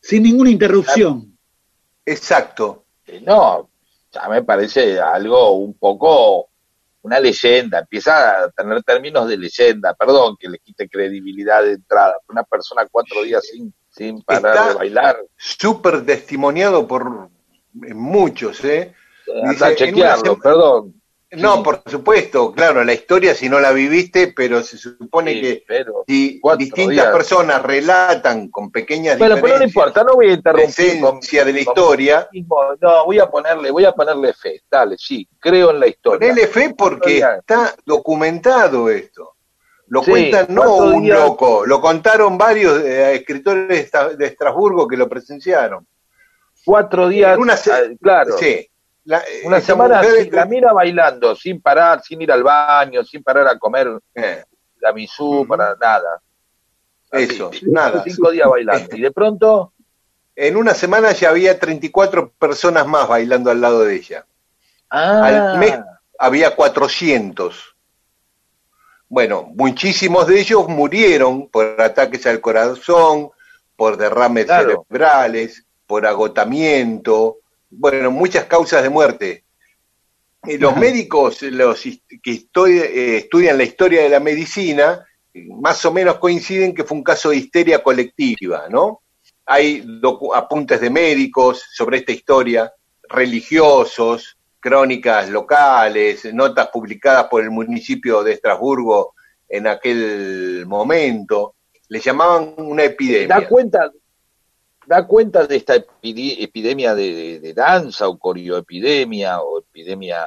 Sin ninguna interrupción. Exacto. Eh, No, ya me parece algo un poco una leyenda, empieza a tener términos de leyenda, perdón que le quite credibilidad de entrada, una persona cuatro días sin, sin parar Está- de bailar, Súper testimoniado por muchos, ¿eh? anda Dice, a en chequearlo, una perdón. No, por supuesto, claro, la historia si no la viviste, pero se supone Sí, que si distintas días. personas relatan con pequeñas Bueno, pero no diferencias importa, no voy a la con- de la con- historia, No, voy a ponerle, voy a ponerle fe, dale, sí, creo en la historia. ponele fe porque está documentado esto. Lo Sí, cuenta no un días. loco, lo contaron varios eh, escritores de, Esta- de Estrasburgo que lo presenciaron. Cuatro días, Una ah, claro, Sí. La- una esta semana sin- la mira bailando, sin parar, sin ir al baño, sin parar a comer eh, la misú, para nada. Así, Eso, nada. Cinco días bailando. Y de pronto, En una semana ya había 34 personas más bailando al lado de ella. ah, Al mes había 400. Bueno, muchísimos de ellos murieron por ataques al corazón, por derrames Claro. cerebrales, por agotamiento, bueno, muchas causas de muerte. Y los Ajá. médicos los que estoy- eh, estudian la historia de la medicina, más o menos coinciden que fue un caso de histeria colectiva, ¿no? Hay apuntes de médicos sobre esta historia, religiosos, crónicas locales, notas publicadas por el municipio de Estrasburgo en aquel momento. Le llamaban una da epidemia. cuenta, da cuenta de esta epide- epidemia de, de- de danza o corioepidemia o epidemia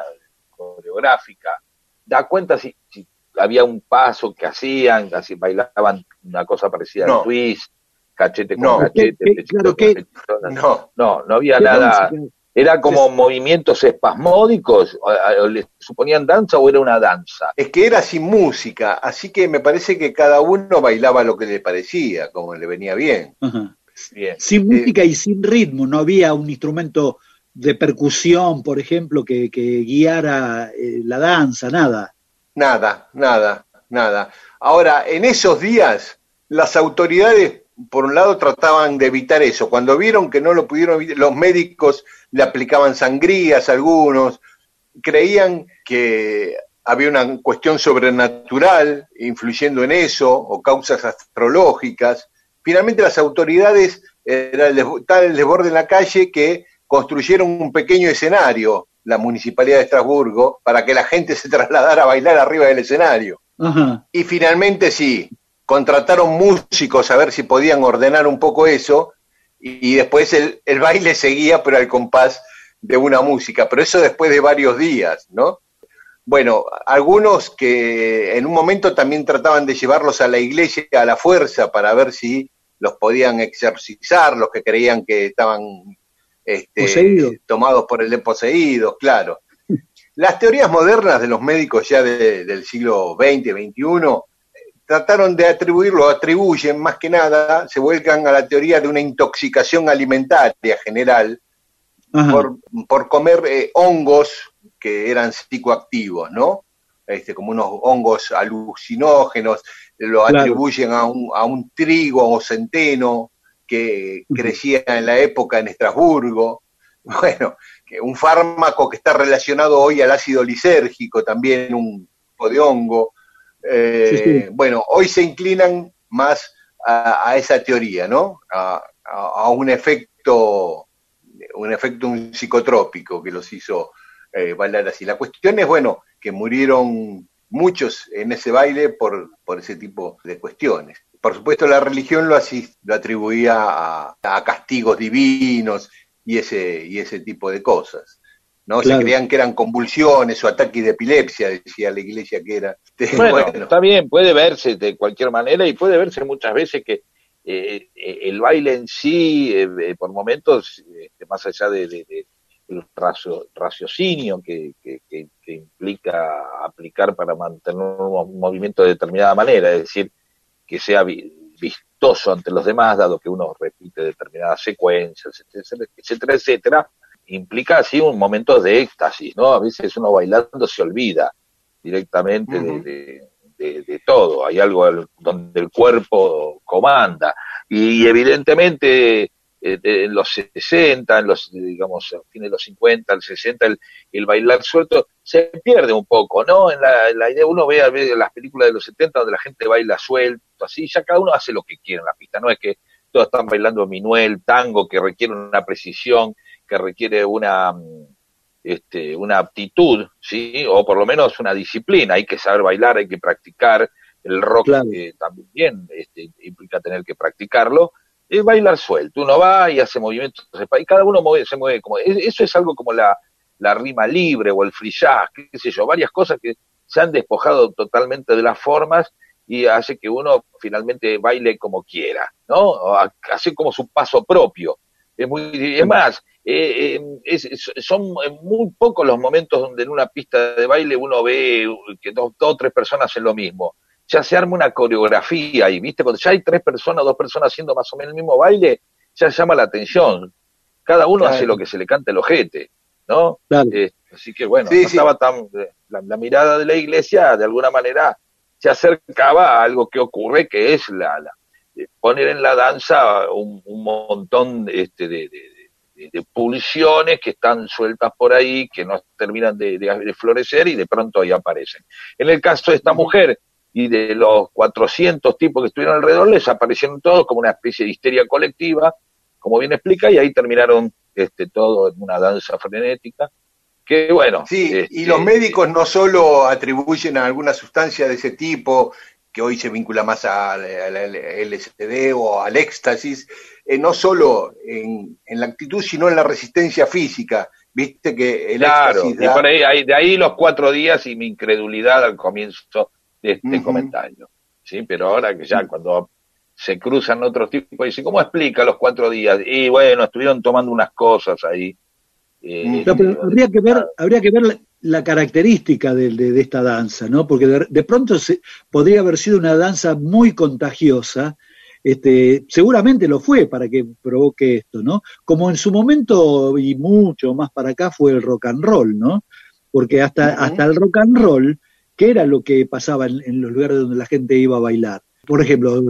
coreográfica. Da cuenta si, si había un paso que hacían, así bailaban una cosa parecida No. al twist, cachete con No. cachete, ¿Qué- qué- claro, con. No, No, no había ¿Qué nada. Era como movimientos espasmódicos, o, o le suponían danza o era una danza. es que era sin música, así que me parece que cada uno bailaba lo que le parecía, como le venía bien. Ajá. Bien. Sin Eh, música y sin ritmo, no había un instrumento de percusión, por ejemplo, que, que guiara eh, la danza, nada. Nada, nada, nada. Ahora, en esos días, las autoridades, por un lado, trataban de evitar eso. Cuando vieron que no lo pudieron evitar, los médicos le aplicaban sangrías a algunos, creían que había una cuestión sobrenatural influyendo en eso, o causas astrológicas. Finalmente las autoridades, era el tal el desborde en la calle que construyeron un pequeño escenario, la Municipalidad de Estrasburgo, para que la gente se trasladara a bailar arriba del escenario. Ajá. Y finalmente sí, contrataron músicos a ver si podían ordenar un poco eso, y, y después el, el baile seguía, pero al compás de una música, pero eso después de varios días, ¿no? Bueno, algunos que en un momento también trataban de llevarlos a la iglesia a la fuerza para ver si los podían exorcizar, los que creían que estaban este, tomados por el poseídos, claro. Las teorías modernas de los médicos ya de- del siglo XX, XXI, trataron de atribuirlo, atribuyen más que nada, se vuelcan a la teoría de una intoxicación alimentaria general por, por comer eh, hongos que eran psicoactivos, ¿no? Este, como unos hongos alucinógenos, lo Claro. atribuyen a un, a un trigo o centeno que crecía en la época en Estrasburgo. Bueno, que un fármaco que está relacionado hoy al ácido lisérgico, también un tipo de hongo. Eh, Sí, sí. Bueno, hoy se inclinan más a, a esa teoría, ¿no? A, a- a un efecto, un efecto un psicotrópico que los hizo eh, bailar así. La cuestión es, bueno, que murieron muchos en ese baile por, por ese tipo de cuestiones. Por supuesto, la religión lo, así, lo atribuía a, a castigos divinos y ese, y ese tipo de cosas. ¿no? Claro. Se creían que eran convulsiones o ataques de epilepsia, decía la iglesia que era. Bueno, Bueno, está bien, puede verse de cualquier manera y puede verse muchas veces que eh, eh, el baile en sí, eh, eh, por momentos, este, más allá de, de- de- del racio- raciocinio que, que- que- que implica aplicar para mantener un mo- movimiento de determinada manera, es decir, que sea vi- vistoso ante los demás, dado que uno repite determinadas secuencias, etcétera, etcétera, etcétera, implica así un momento de éxtasis, ¿no? A veces uno bailando se olvida directamente de- de, de- de todo, hay algo al- donde el cuerpo comanda y, evidentemente eh, de- en los 60, en los, digamos, a fines de los 50, el 60, el, el bailar suelto se pierde un poco, ¿no? En la, en la idea, uno ve a veces las películas de los 70 donde la gente baila suelto, así, ya cada uno hace lo que quiere en la pista, no es que todos están bailando minuel, tango, que requiere una precisión, que requiere una, mm, este, una aptitud, ¿sí? O por lo menos una disciplina, hay que saber bailar, hay que practicar, el rock Claro. eh, también este, implica tener que practicarlo, es bailar suelto, uno va y hace movimientos, y cada uno mueve- se mueve como, es- eso es algo como la, la rima libre o el free jazz, qué sé yo, varias cosas que se han despojado totalmente de las formas y hace que uno finalmente baile como quiera, ¿no? Hace como su paso propio. Es muy, es más, eh, eh, es- son muy pocos los momentos donde en una pista de baile uno ve que dos o tres personas hacen lo mismo. Ya se arma una coreografía y, ¿viste? Cuando ya hay tres personas, dos personas haciendo más o menos el mismo baile, ya llama la atención. Cada uno Claro. hace lo que se le canta el ojete, ¿no? Claro. Eh, así que bueno, Sí, no sí. estaba tan. La, la mirada de la iglesia, de alguna manera, se acercaba a algo que ocurre, que es la, la- eh, poner en la danza un, un montón este, de, de- de- de pulsiones que están sueltas por ahí, que no terminan de, de- de florecer y de pronto ahí aparecen. En el caso de esta mujer y de los 400 tipos que estuvieron alrededor, les aparecieron todos como una especie de histeria colectiva, como bien explica, y ahí terminaron este, todo en una danza frenética. Que bueno. Sí, y este, los médicos no solo atribuyen a alguna sustancia de ese tipo, que hoy se vincula más al, LSD o al éxtasis, eh, no solo en, en la actitud, sino en la resistencia física. Viste que el Claro, éxtasis y por ahí- de ahí los cuatro días y mi incredulidad al comienzo este Ujú. comentario. Sí, pero ahora que ya cuando se cruzan otros tipos, dice, ¿cómo explica los cuatro días? Y bueno, estuvieron tomando unas cosas ahí. eh, No, pero habría que ver, habría que ver la, la característica de, de- de esta danza, ¿no? Porque de, de pronto se, podría haber sido una danza muy contagiosa, este, seguramente lo fue para que provoque esto, ¿no? Como en su momento y mucho más para acá fue el rock and roll, ¿no? Porque hasta, hasta el rock and roll, ¿qué era lo que pasaba en, en los lugares donde la gente iba a bailar? Por ejemplo,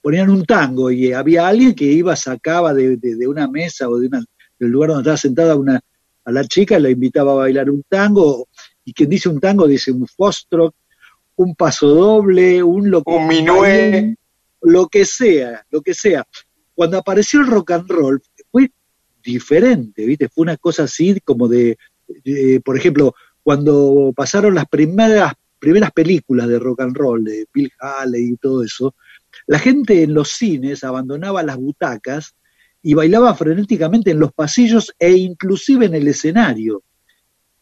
ponían un tango y había alguien que iba, sacaba de, de- de una mesa o de una, del lugar donde estaba sentada una, a la chica, la invitaba a bailar un tango, y quien dice un tango dice un foxtrot, un paso doble, un lo Un minué. lo que sea, lo que sea. Cuando apareció el rock and roll fue diferente, ¿viste? Fue una cosa así como de, de- por ejemplo, cuando pasaron las primeras primeras películas de rock and roll de Bill Haley y todo eso, la gente en los cines abandonaba las butacas y bailaba frenéticamente en los pasillos e inclusive en el escenario.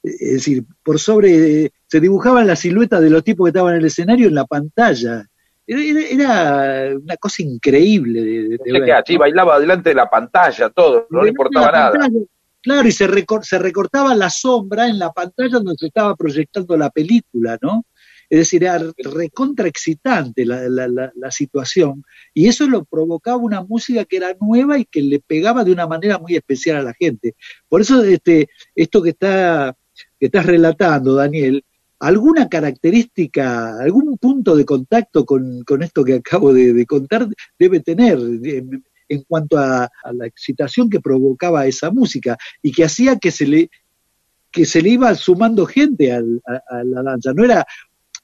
Es decir, por sobre, se dibujaban las siluetas de los tipos que estaban en el escenario en la pantalla. Era, una cosa increíble de, ver, así ¿no? bailaba delante de la pantalla, todo, no le importaba La nada. pantalla, Claro, y se, recor- se recortaba la sombra en la pantalla donde se estaba proyectando la película, ¿no? Es decir, era recontra excitante la, la- la- la situación, y eso lo provocaba una música que era nueva y que le pegaba de una manera muy especial a la gente. Por eso, este, esto que, está, que estás relatando, Daniel, alguna característica, algún punto de contacto con, con esto que acabo de, de contar debe tener en, cuanto a, a la excitación que provocaba esa música y que hacía que se le que se le iba sumando gente al- a, a la danza. No era,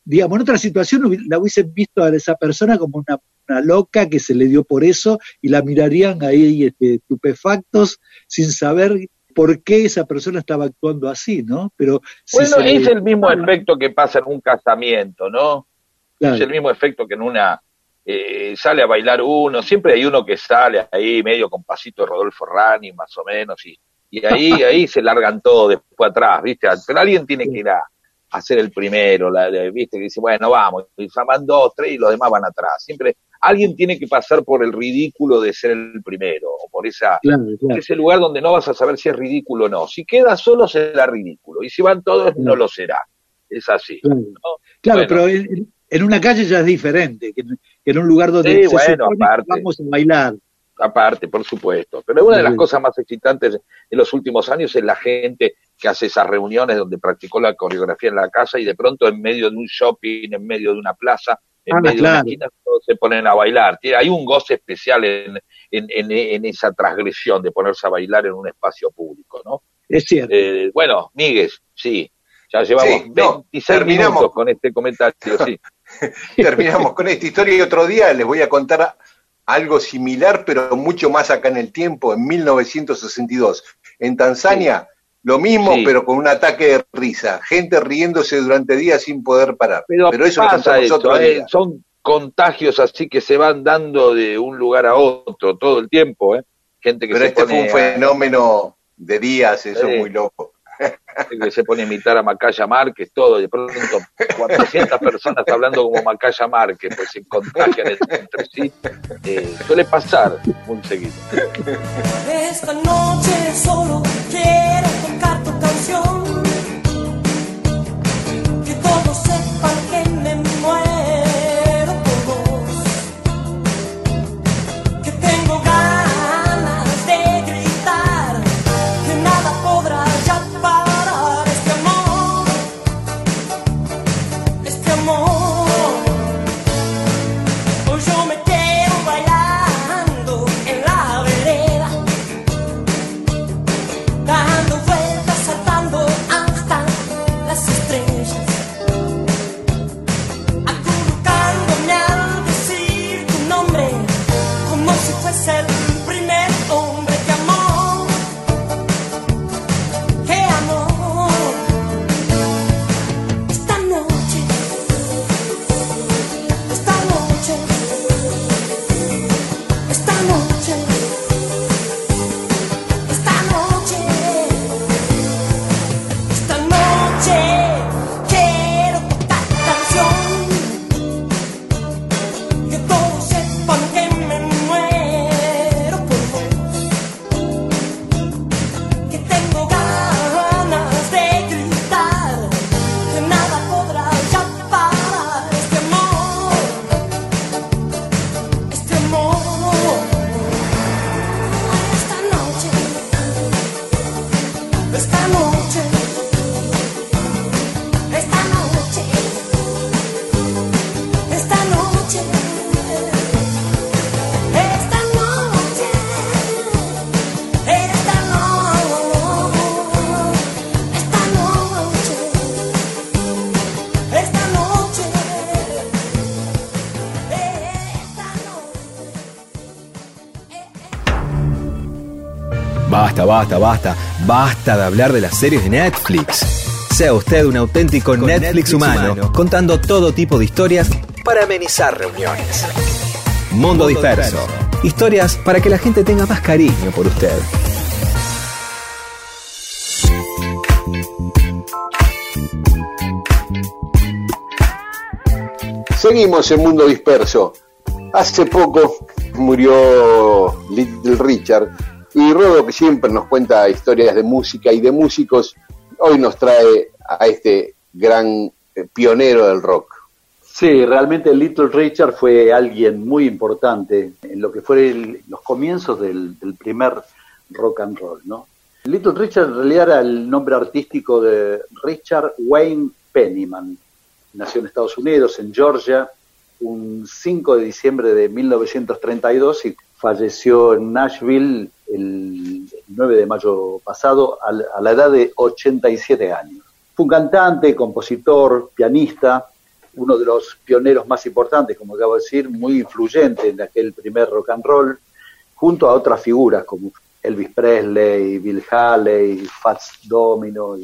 digamos, en otra situación la hubiesen visto a esa persona como una, una loca que se le dio por eso y la mirarían ahí este, estupefactos sin saber por qué esa persona estaba actuando así, ¿no? Pero si Bueno, se es el mismo efecto que pasa en un casamiento, ¿no? Claro. Es el mismo efecto que en una eh, sale a bailar uno, siempre hay uno que sale ahí medio con pasito de Rodolfo Rani, más o menos, y, Y ahí, ahí se largan todos después atrás, ¿viste? Pero alguien tiene que ir a, a ser el primero, la, la- ¿viste? Que dice, bueno, vamos, y van dos, tres y los demás van atrás. Siempre alguien tiene que pasar por el ridículo de ser el primero, o por esa, Claro, ese lugar donde no vas a saber si es ridículo o no. Si queda solo será ridículo, y si van todos no lo será. Es así. Claro, ¿no? Claro, Bueno. pero en, en una calle ya es diferente, que, en- que en un lugar donde Sí, se bueno, supone que aparte. vamos a bailar. aparte, por supuesto. Pero una de las Sí. cosas más excitantes en los últimos años es la gente que hace esas reuniones donde practicó la coreografía en la casa y de pronto en medio de un shopping, en medio de una plaza, en Ah, medio de una esquina, todos se ponen a bailar. Hay un goce especial en, en, en- en esa transgresión de ponerse a bailar en un espacio público, ¿no? Es cierto. Eh, bueno, Miguel, sí, ya llevamos Sí, no, 26 terminamos. minutos con este comentario, sí. Terminamos con esta historia y otro día les voy a contar algo similar, pero mucho más acá en el tiempo, en 1962. En Tanzania, lo mismo, Sí. pero con un ataque de risa. Gente riéndose durante días sin poder parar. Pero, eso lo pasa contamos otro ¿eh? día. son contagios así que se van dando de un lugar a otro todo el tiempo, ¿eh? Gente que Pero se este fue un fenómeno de días, eso es muy loco. que se pone a imitar a Macaya Márquez, todo, de pronto 400 personas hablando como Macaya Márquez, pues se contagian entre sí. Eh, suele pasar muy seguido. Esta noche solo quiero tocar tu canción. Basta, basta, basta. Basta de hablar de las series de Netflix. Sea usted un auténtico Netflix, humano, contando todo tipo de historias para amenizar reuniones. Mundo Disperso. Historias para que la gente tenga más cariño por usted. Seguimos en Mundo Disperso. Hace poco murió Little Richard y Rodo, que siempre nos cuenta historias de música y de músicos, hoy nos trae a este gran eh, pionero del rock. Sí, realmente Little Richard fue alguien muy importante en lo que fue el- los comienzos del, del primer rock and roll, ¿no? Little Richard en realidad era el nombre artístico de Richard Wayne Pennyman. Nació en Estados Unidos, en Georgia, un 5 de diciembre de 1932 y falleció en Nashville el 9 de mayo pasado a la- edad de 87 años. Fue un cantante, compositor, pianista, uno de los pioneros más importantes, como acabo de decir, muy influyente en aquel primer rock and roll, junto a otras figuras como Elvis Presley, Bill Haley, Fats Domino.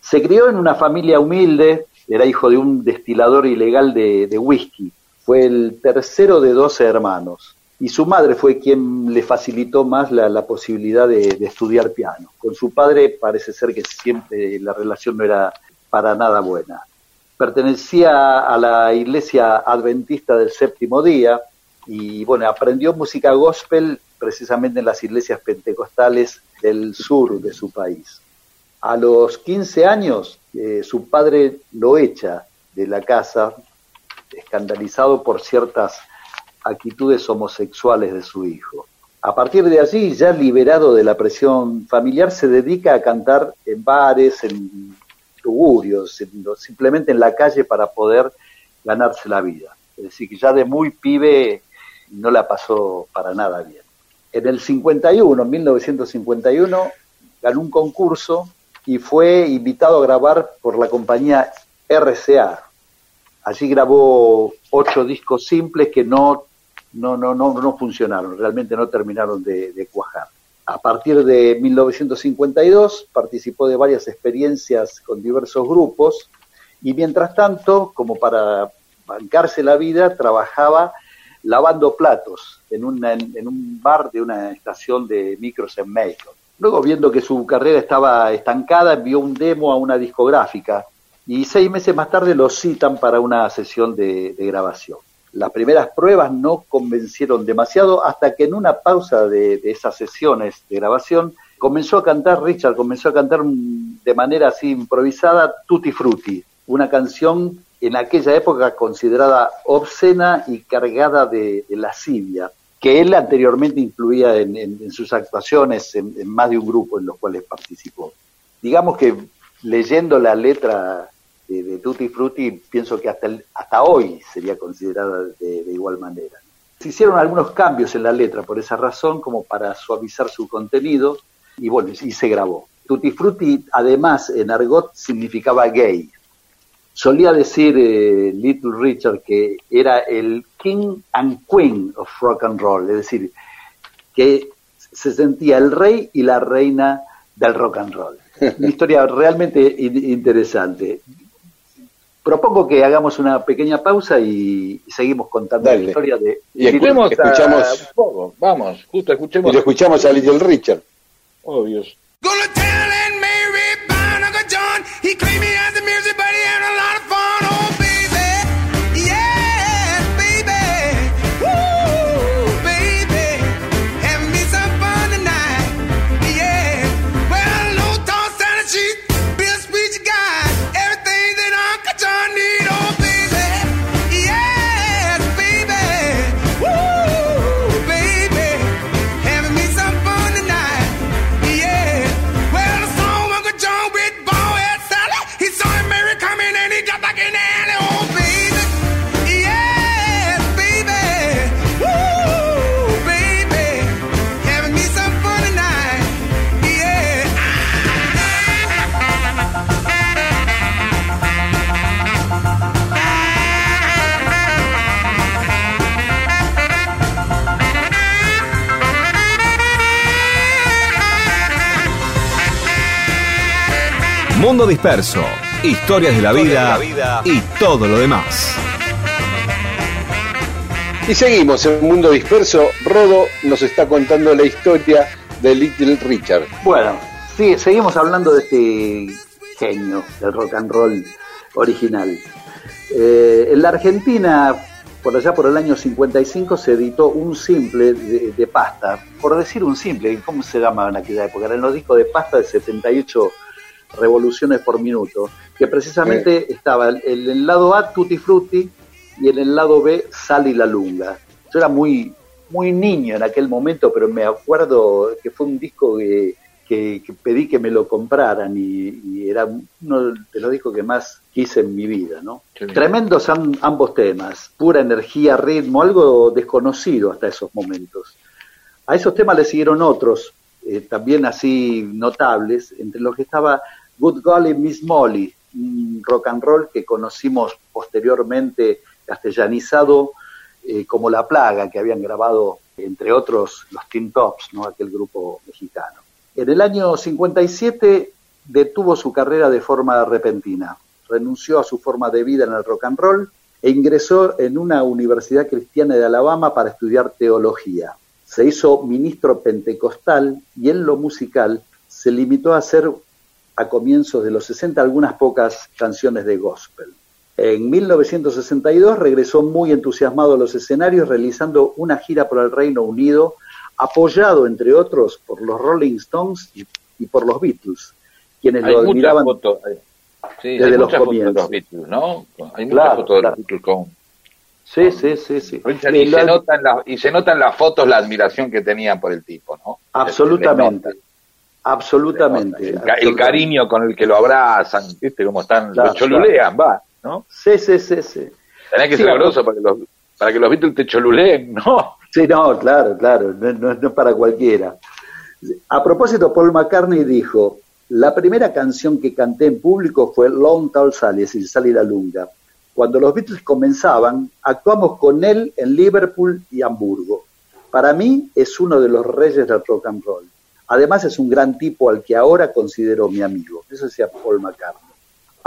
Se crió en una familia humilde, era hijo de un destilador ilegal de, de whisky. Fue el tercero de 12 hermanos. Y su madre fue quien le facilitó más la, posibilidad de, de estudiar piano. Con su padre parece ser que siempre la relación no era para nada buena. Pertenecía a la iglesia adventista del séptimo día y bueno, aprendió música gospel precisamente en las iglesias pentecostales del sur de su país. A los 15 años, eh, su padre lo echa de la casa, escandalizado por ciertas actitudes homosexuales de su hijo. A partir de allí, ya liberado de la presión familiar, se dedica a cantar en bares, en tugurios, en- simplemente en la calle para poder ganarse la vida. Es decir, que ya de muy pibe no la pasó para nada bien. En el 51, en 1951, ganó un concurso y fue invitado a grabar por la compañía RCA. Allí grabó ocho discos simples que no, no, no, no, funcionaron, realmente no terminaron de, cuajar. A partir de 1952 participó de varias experiencias con diversos grupos y mientras tanto, como para bancarse la vida, trabajaba lavando platos en, una- un bar de una estación de micros en Macon. Luego, viendo que su carrera estaba estancada, envió un demo a una discográfica y seis meses más tarde lo citan para una sesión de grabación. Las primeras pruebas no convencieron demasiado hasta que en una pausa de, esas sesiones de grabación comenzó a cantar, Richard comenzó a cantar de manera así improvisada Tutti Frutti, una canción en aquella época considerada obscena y cargada de, lascivia, que él anteriormente incluía en, en- en sus actuaciones en, en más de un grupo en los cuales participó. Digamos que leyendo la letra de, de Tutti Frutti, pienso que hasta, el- hasta hoy sería considerada de, de igual manera. Se hicieron algunos cambios en la letra por esa razón, como para suavizar su contenido, y bueno, y se grabó. Tutti Frutti, además, en argot significaba gay. Solía decir eh, Little Richard que era el king and queen of rock and roll, es decir, que se sentía el rey y la reina del rock and roll. Una historia realmente in- interesante. Propongo que hagamos una pequeña pausa y seguimos contando Dale. la historia de Y escu- Escuchemos, a- escuchamos- un poco, vamos, justo Y escuchemos. lo escuchamos a Little Richard. Obvios. Mundo Disperso, historias de la vida y todo lo demás. Y seguimos en Mundo Disperso. Rodo nos está contando la historia de Little Richard. Bueno, sí, seguimos hablando de este genio del rock and roll original. Eh, en la Argentina, por allá por el año 55, se editó un simple de, de pasta. Por decir un simple, ¿cómo se llama en aquella época? Eran los discos de pasta de 78 revoluciones por minuto, que precisamente estaba en el, el lado A Tutti Frutti y en el lado B Sal y la Lunga. Yo era muy, muy niño en aquel momento, pero me acuerdo que fue un disco que, que- que pedí que me lo compraran y, y era uno de los discos que más quise en mi vida, ¿no? Qué. Tremendos am- ambos temas, pura energía, ritmo, algo desconocido hasta esos momentos. A esos temas le siguieron otros, eh, también así notables, entre los que estaba Good Golly Miss Molly, un rock and roll que conocimos posteriormente castellanizado eh, como La Plaga, que habían grabado, entre otros, los Teen Tops, ¿no? aquel grupo mexicano. En el año 57 detuvo su carrera de forma repentina, renunció a su forma de vida en el rock and roll e ingresó en una universidad cristiana de Alabama para estudiar teología. Se hizo ministro pentecostal y en lo musical se limitó a hacer a comienzos de los 60 algunas pocas canciones de gospel. En 1962 regresó muy entusiasmado a los escenarios realizando una gira por el Reino Unido, apoyado entre otros por los Rolling Stones y, y por los Beatles, quienes Hay lo admiraban fotos, eh, sí, hay desde los muchas fotos de comienzos. los Beatles, ¿no? Hay muchas Claro, fotos de claro. los Beatles con Sí, sí, sí, sí. Richard, Y se nota en la- y se nota en las fotos la admiración que tenían por el tipo, ¿no? Absolutamente. Absolutamente. El, ca- el cariño con el que lo abrazan, ¿viste cómo están? Claro, lo cholulean, va, ¿no? Sí, sí, sí, sí. Tenés que Sí, ser groso para que los, para que los Beatles te choluleen, ¿no? Sí, no, claro, claro, no, no- no es para cualquiera. A propósito, Paul McCartney dijo, la primera canción que canté en público fue Long Tall Sally, es decir, Sally la Lunga. Cuando los Beatles comenzaban, actuamos con él en Liverpool y Hamburgo. Para mí es uno de los reyes del rock and roll. Además es un gran tipo al que ahora considero mi amigo. Eso decía Paul McCartney.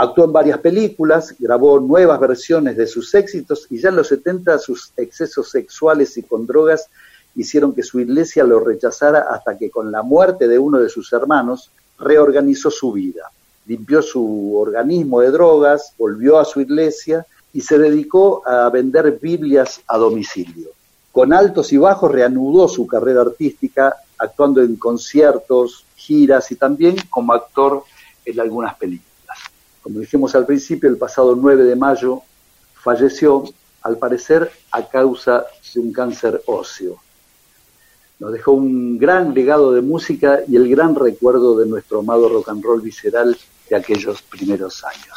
Actuó en varias películas, grabó nuevas versiones de sus éxitos y ya en los 70 sus excesos sexuales y con drogas hicieron que su iglesia lo rechazara hasta que con la muerte de uno de sus hermanos reorganizó su vida. Limpió su organismo de drogas, volvió a su iglesia y se dedicó a vender Biblias a domicilio. Con altos y bajos reanudó su carrera artística, actuando en conciertos, giras y también como actor en algunas películas. Como dijimos al principio, el pasado 9 de mayo falleció, al parecer, a causa de un cáncer óseo. Nos dejó un gran legado de música y el gran recuerdo de nuestro amado rock and roll visceral de aquellos primeros años.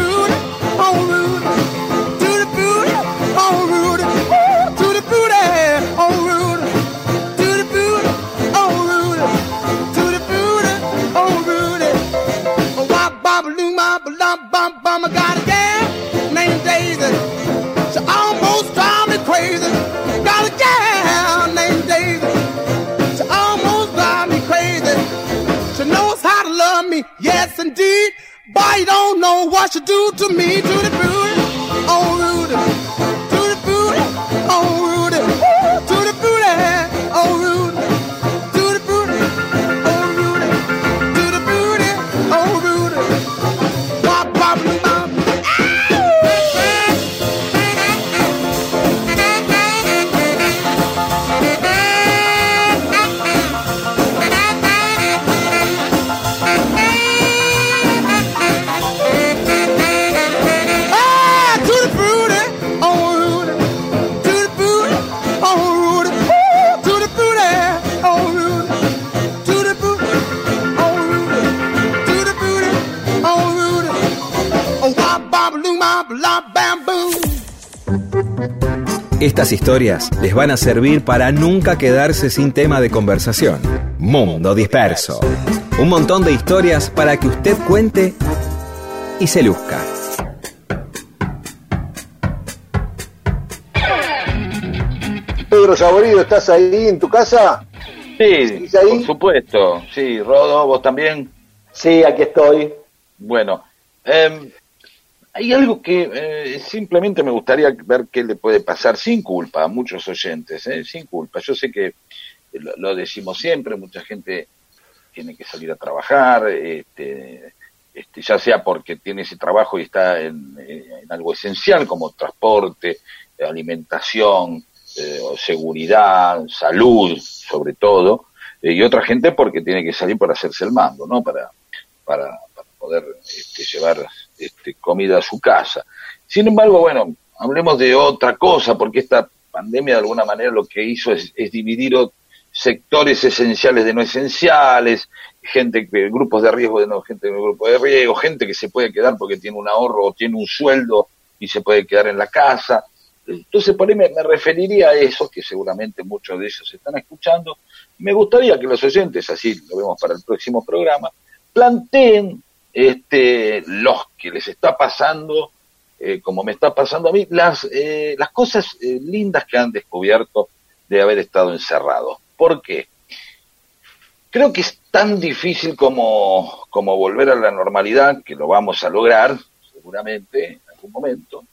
Yes indeed. Boy, you don't know what you do to me. The booty, oh Rudy. Estas historias les van a servir para nunca quedarse sin tema de conversación. Mundo Disperso. Un montón de historias para que usted cuente y se luzca. Pedro Saborido, ¿estás ahí en tu casa? Sí, ¿Seguís ahí? por supuesto. Sí, Rodo, vos también. Sí, aquí estoy. Bueno, eh, hay algo que eh, simplemente me gustaría ver qué le puede pasar sin culpa a muchos oyentes, ¿eh? sin culpa. Yo sé que lo, decimos siempre, mucha gente tiene que salir a trabajar, este, este, ya sea porque tiene ese trabajo y está en, en algo esencial como transporte, alimentación, eh, seguridad, salud, sobre todo, eh, y otra gente porque tiene que salir para hacerse el mando, ¿no? Para, para, para poder este, llevar este, comida a su casa. Sin embargo, bueno, hablemos de otra cosa, porque esta pandemia de alguna manera lo que hizo es, dividir sectores esenciales de no esenciales, gente grupos de riesgo de no gente de grupo de riesgo, gente que se puede quedar porque tiene un ahorro o tiene un sueldo y se puede quedar en la casa. Entonces, por ahí me, me referiría a eso, que seguramente muchos de ellos están escuchando. Me gustaría que los oyentes, así lo vemos para el próximo programa, planteen este, los que les está pasando, eh, como me está pasando a mí, las, eh, las cosas eh, lindas que han descubierto de haber estado encerrados. ¿Por qué? Creo que es tan difícil como, como volver a la normalidad, que lo vamos a lograr, seguramente, en algún momento,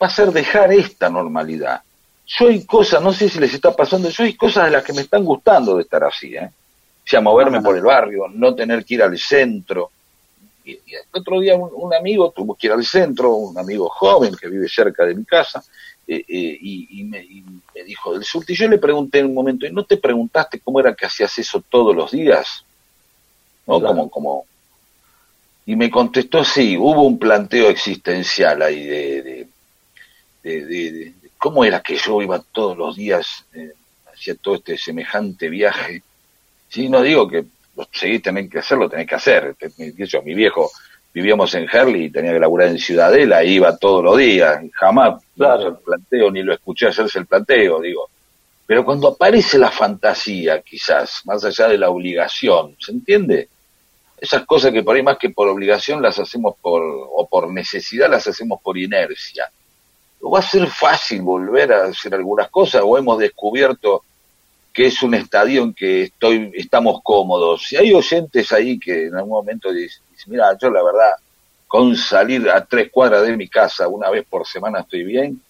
va a ser dejar esta normalidad. Yo hay cosas, no sé si les está pasando, yo hay cosas de las que me están gustando de estar así, ¿eh? O sea, moverme por el barrio, no tener que ir al centro. Y, y el otro día un, un amigo tuvo que ir al centro, un amigo joven que vive cerca de mi casa, eh, eh, y, y me, y me dijo del surte. Y yo le pregunté en un momento, ¿y no te preguntaste cómo era que hacías eso todos los días? ¿No? Claro. Como, como... Y me contestó, sí, hubo un planteo existencial ahí de, de, de, de- de- de cómo era que yo iba todos los días, eh, hacía todo este semejante viaje. Sí, no digo que seguís tenés que hacerlo, tenés que hacer. Yo, mi viejo, vivíamos en Herley y tenía que laburar en Ciudadela, iba todos los días, jamás hizo el planteo, ni lo escuché hacerse el planteo, digo. Pero cuando aparece la fantasía, quizás, más allá de la obligación, ¿se entiende? Esas cosas que por ahí más que por obligación las hacemos por, o por necesidad las hacemos por inercia. ¿Va a ser fácil volver a hacer algunas cosas o hemos descubierto que es un estadio en que estoy, estamos cómodos? Si hay oyentes ahí que en algún momento dicen, mira, yo la verdad, con salir a tres cuadras de mi casa una vez por semana estoy bien,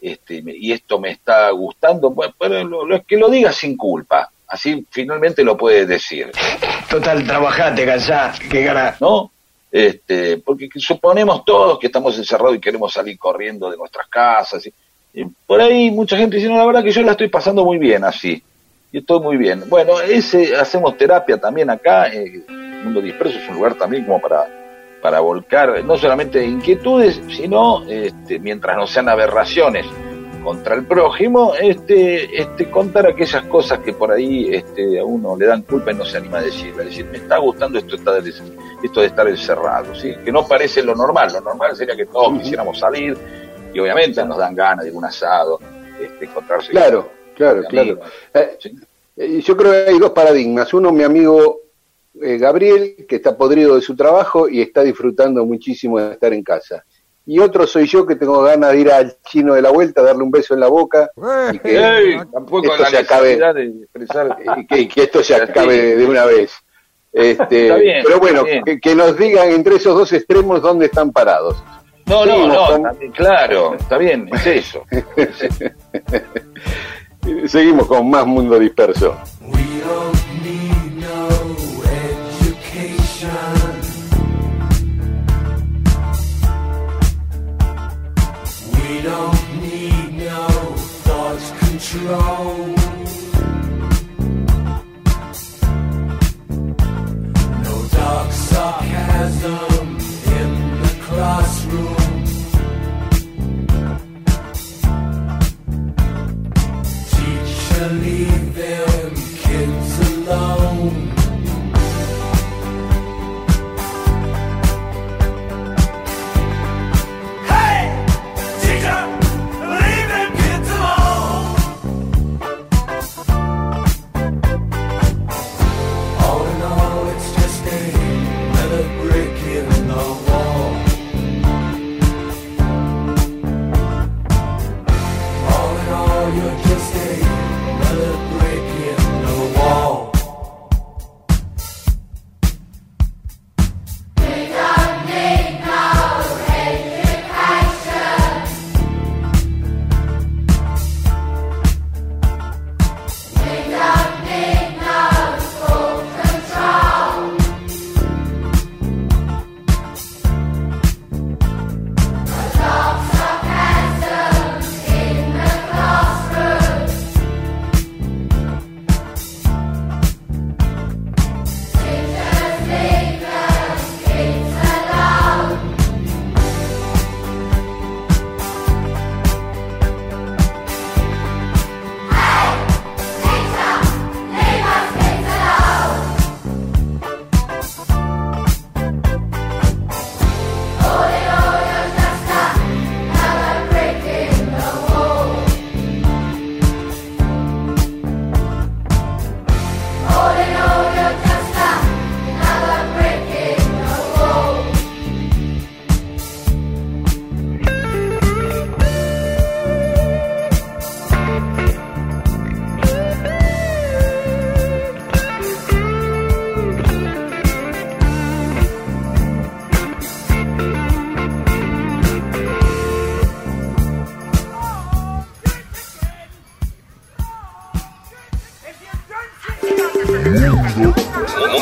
este, y esto me está gustando, pues, pero lo, lo- que lo diga sin culpa, así finalmente lo puedes decir. Total, trabajate, cansá, qué gana. ¿no? Este, porque que suponemos todos que estamos encerrados y queremos salir corriendo de nuestras casas. Y, y por ahí mucha gente dice, no, la verdad que yo la estoy pasando muy bien así. Y estoy muy bien. Bueno, ese hacemos terapia también acá. eh, Mundo Disperso es un lugar también como para, para volcar no solamente inquietudes, sino este, mientras no sean aberraciones contra el prójimo, este, este, contar aquellas cosas que por ahí este, a uno le dan culpa y no se anima a decir. Decir, me está gustando esto, esto de estar encerrado, ¿sí? que no parece lo normal. Lo normal sería que todos quisiéramos salir y obviamente nos dan ganas de un asado, este, encontrarse. Claro, claro, con claro. amigos. Eh, eh, yo creo que hay dos paradigmas. Uno, mi amigo eh, Gabriel, que está podrido de su trabajo y está disfrutando muchísimo de estar en casa. Y otro soy yo que tengo ganas de ir al chino de la vuelta, darle un beso en la boca y que Ey, tampoco esto se acabe necesidad de expresar y que, y que esto se acabe de, una vez. Este, Está bien, pero bueno, que, que nos digan entre esos dos extremos dónde están parados. No, no, no, con- claro, está bien, es eso. Seguimos con más mundo disperso. Control. No dark sarcasm in the classroom. me.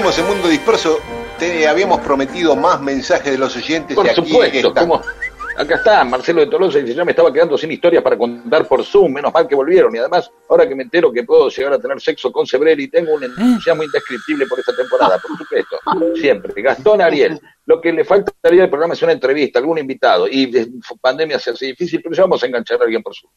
Seguimos en Mundo Disperso. Te habíamos prometido más mensajes de los oyentes. Por y aquí supuesto. Acá está, Marcelo de Tolosa dice, ya me estaba quedando sin historias para contar por Zoom, menos mal que volvieron. Y además, ahora que me entero que puedo llegar a tener sexo con Sebrelli, tengo un entusiasmo indescriptible por esta temporada, por supuesto. Siempre. Gastón Ariel, lo que le faltaría al programa es una entrevista, algún invitado. Y de pandemia se hace difícil, pero ya vamos a enganchar a alguien por Zoom.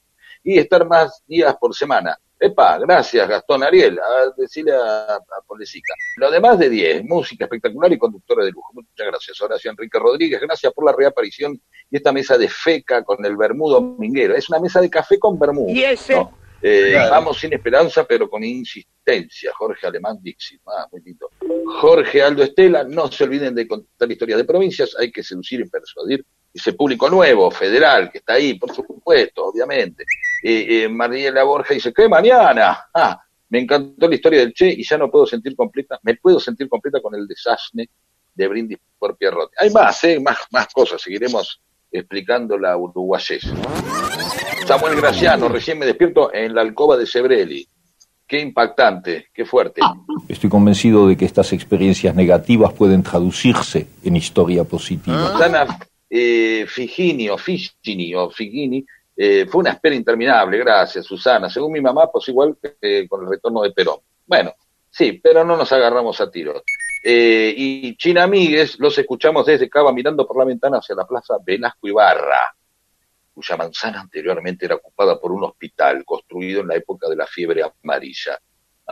Y estar más días por semana. Epa, gracias Gastón Ariel, a decirle a, a Polesica. Lo demás de 10, música espectacular y conductora de lujo. Muchas gracias, Horacio Enrique Rodríguez, gracias por la reaparición y esta mesa de feca con el bermudo minguero. Es una mesa de café con bermudo. ¿Y ese? ¿no? Eh, Claro. Vamos sin esperanza, pero con insistencia. Jorge Alemán Dixit, ah, muy lindo. Jorge Aldo Estela, no se olviden de contar historias de provincias, hay que seducir y persuadir. Ese público nuevo, federal, que está ahí, por supuesto, obviamente. Eh, eh, Mariela Borja dice, ¿qué mañana? Ah, me encantó la historia del Che y ya no puedo sentir completa, me puedo sentir completa con el desasne de Brindis por Pierrot. Hay más, ¿eh? más, más cosas, seguiremos explicando la uruguayés. Samuel Graciano, recién me despierto en la alcoba de Sebrelli. Qué impactante, qué fuerte. Estoy convencido de que estas experiencias negativas pueden traducirse en historia positiva. Susana eh, Figini o Figini o Figini eh, fue una espera interminable, gracias Susana. Según mi mamá, pues igual que con el retorno de Perón. Bueno, sí, pero no nos agarramos a tiros. Eh, y China Amigues los escuchamos desde Cava mirando por la ventana hacia la plaza Velasco Ibarra, cuya manzana anteriormente era ocupada por un hospital construido en la época de la fiebre amarilla.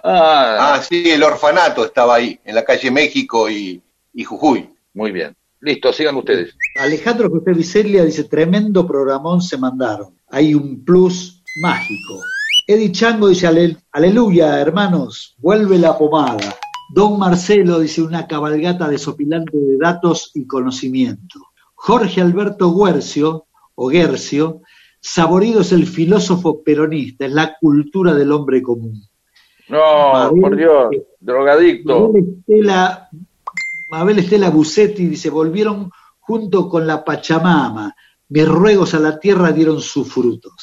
Ah, Ah, sí, el orfanato estaba ahí, en la calle México y, y Jujuy. Muy bien. Listo, sigan ustedes. Alejandro José Vicelia dice, tremendo programón se mandaron. Hay un plus mágico. Eddie Chango dice, "Ale- aleluya, hermanos, vuelve la pomada. Don Marcelo dice, una cabalgata desopilante de datos y conocimiento. Jorge Alberto Guercio, o Guercio, saborido es el filósofo peronista, es la cultura del hombre común. No, Mabel- por Dios, drogadicto. Mabel Estela, Mabel Estela Bucetti dice, volvieron junto con la Pachamama. Mis ruegos a la tierra dieron sus frutos.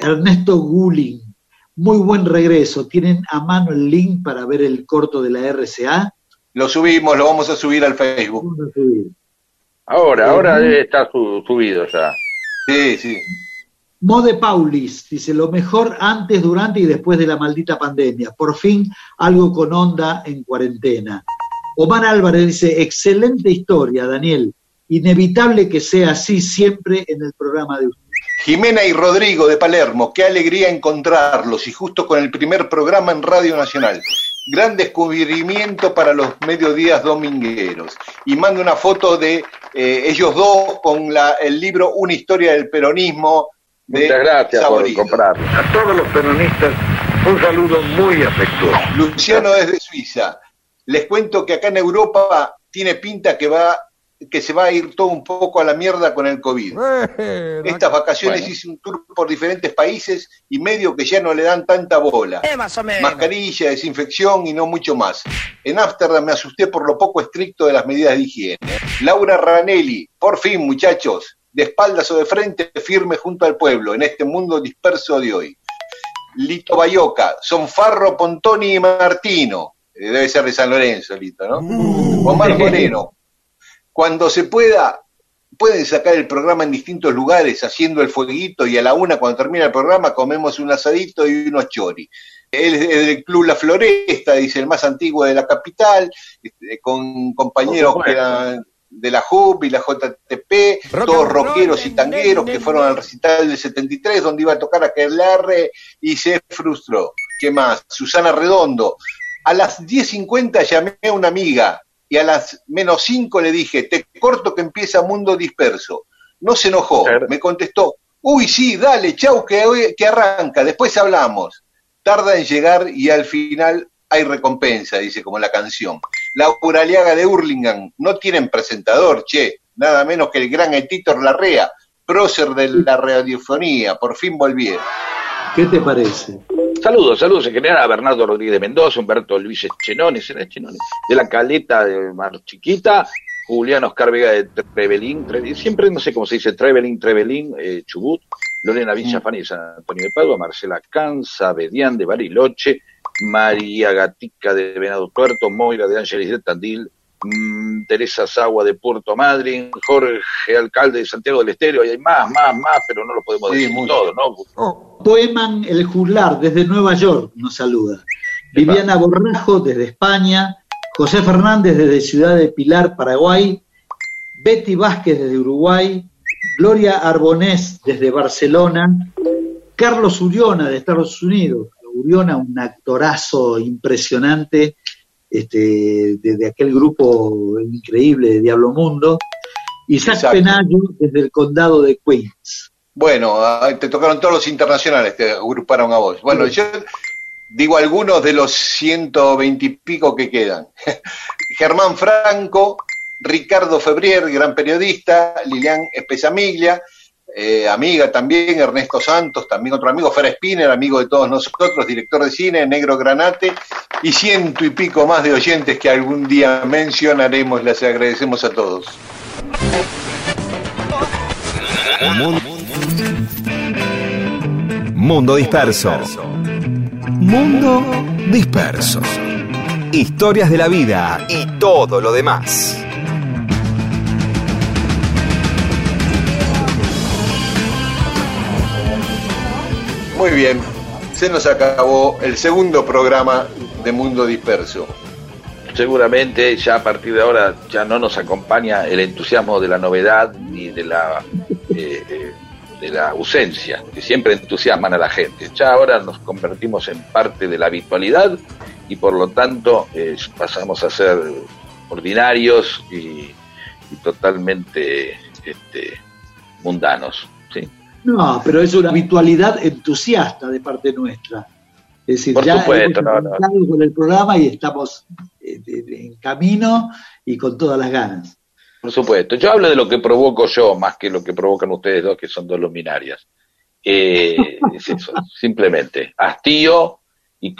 Ernesto Gullin, muy buen regreso. ¿Tienen a mano el link para ver el corto de la RCA? Lo subimos, lo vamos a subir al Facebook. Vamos a subir. Ahora, ahora debe estar su- subido ya. Sí, sí. Mode Paulis dice, lo mejor antes, durante y después de la maldita pandemia. Por fin algo con onda en cuarentena. Omar Álvarez dice, excelente historia, Daniel. Inevitable que sea así siempre en el programa de usted. Jimena y Rodrigo de Palermo, qué alegría encontrarlos y justo con el primer programa en Radio Nacional. Gran descubrimiento para los mediodías domingueros. Y manda una foto de eh, ellos dos con la- el libro Una historia del peronismo. De Muchas gracias por comprarlo. A todos los peronistas, un saludo muy afectuoso. Luciano desde Suiza. Les cuento que acá en Europa tiene pinta que va que se va a ir todo un poco a la mierda con el COVID. Estas vacaciones Bueno. hice un tour por diferentes países y medio que ya no le dan tanta bola. Eh, más o menos. Mascarilla, desinfección y no mucho más. En Ámsterdam me asusté por lo poco estricto de las medidas de higiene. Laura Ranelli, por fin muchachos, de espaldas o de frente, firme junto al pueblo en este mundo disperso de hoy. Lito Bayoca, Sonfarro, Pontoni y Martino. Debe ser de San Lorenzo, Lito, ¿no? Omar Moreno, cuando se pueda, pueden sacar el programa en distintos lugares haciendo el fueguito y a la una cuando termina el programa comemos un asadito y unos chori. Él es del Club La Floresta, dice el más antiguo de la capital, este, con compañeros que eran de la JUP y la JTP, todos rockeros y tangueros que fueron al recital del 73 donde iba a tocar Aquelarre y se frustró. ¿Qué más? Susana Redondo. A las 10.50 llamé a una amiga y a las menos 5 le dije, te corto que empieza Mundo Disperso. No se enojó, me contestó, uy, sí, dale, chau, que, que arranca, después hablamos. Tarda en llegar y al final hay recompensa, dice como la canción. Laura Aliaga de Hurlingham, no tienen presentador, che, nada menos que el gran Etitor Larrea, prócer de la radiofonía, por fin volvieron. ¿Qué te parece? Saludos, saludos en general a Bernardo Rodríguez de Mendoza, Humberto Luis Chenones, ¿era Chenones? de la Caleta de Mar Chiquita, Julián Oscar Vega de Trevelín, Tre- siempre no sé cómo se dice, Trevelín, Trevelín, eh, Chubut, Lorena Villafani de San Antonio de Padua, Marcela Canza, Bedián de Bariloche, María Gatica de Venado Tuerto, Moira de Ángeles de Tandil, mm, Teresa Sagua de Puerto Madryn, Jorge Alcalde de Santiago del Estero, y hay más, más, más, pero no lo podemos Sí, decir mucho. todo, ¿no? Poeman El Juglar desde Nueva York nos saluda. Viviana Borrajo desde España. José Fernández desde Ciudad de Pilar, Paraguay. Betty Vázquez desde Uruguay. Gloria Arbonés desde Barcelona. Carlos Uriona de Estados Unidos. Uriona, un actorazo impresionante este, de, de aquel grupo increíble de Diablo Mundo. Isaac Exacto. Penayo desde el condado de Queens. Bueno, ah, te tocaron todos los internacionales, te agruparon a vos. Bueno, yo digo algunos de los 120 y pico que quedan. Germán Franco, Ricardo Febrier, gran periodista, Lilian Espezamiglia, eh, amiga también, Ernesto Santos, también otro amigo, Fer Spinner, amigo de todos nosotros, director de cine, Negro Granate, y ciento y pico más de oyentes que algún día mencionaremos, les agradecemos a todos. Mundo disperso. Mundo disperso. Historias de la vida y todo lo demás. Muy bien, se nos acabó el segundo programa de Mundo Disperso. seguramente ya a partir de ahora ya no nos acompaña el entusiasmo de la novedad ni de la eh, eh, de la ausencia que siempre entusiasman a la gente ya ahora nos convertimos en parte de la habitualidad y por lo tanto eh, pasamos a ser ordinarios y, totalmente este, mundanos. No, pero es una habitualidad entusiasta de parte nuestra. Es decir, Por ya supuesto, hemos no, no. arrancado con el programa y estamos de- en camino y con todas las ganas. Por supuesto. Yo hablo de lo que provoco yo más que lo que provocan ustedes dos, que son dos luminarias. Eh, es eso, simplemente. Hastío y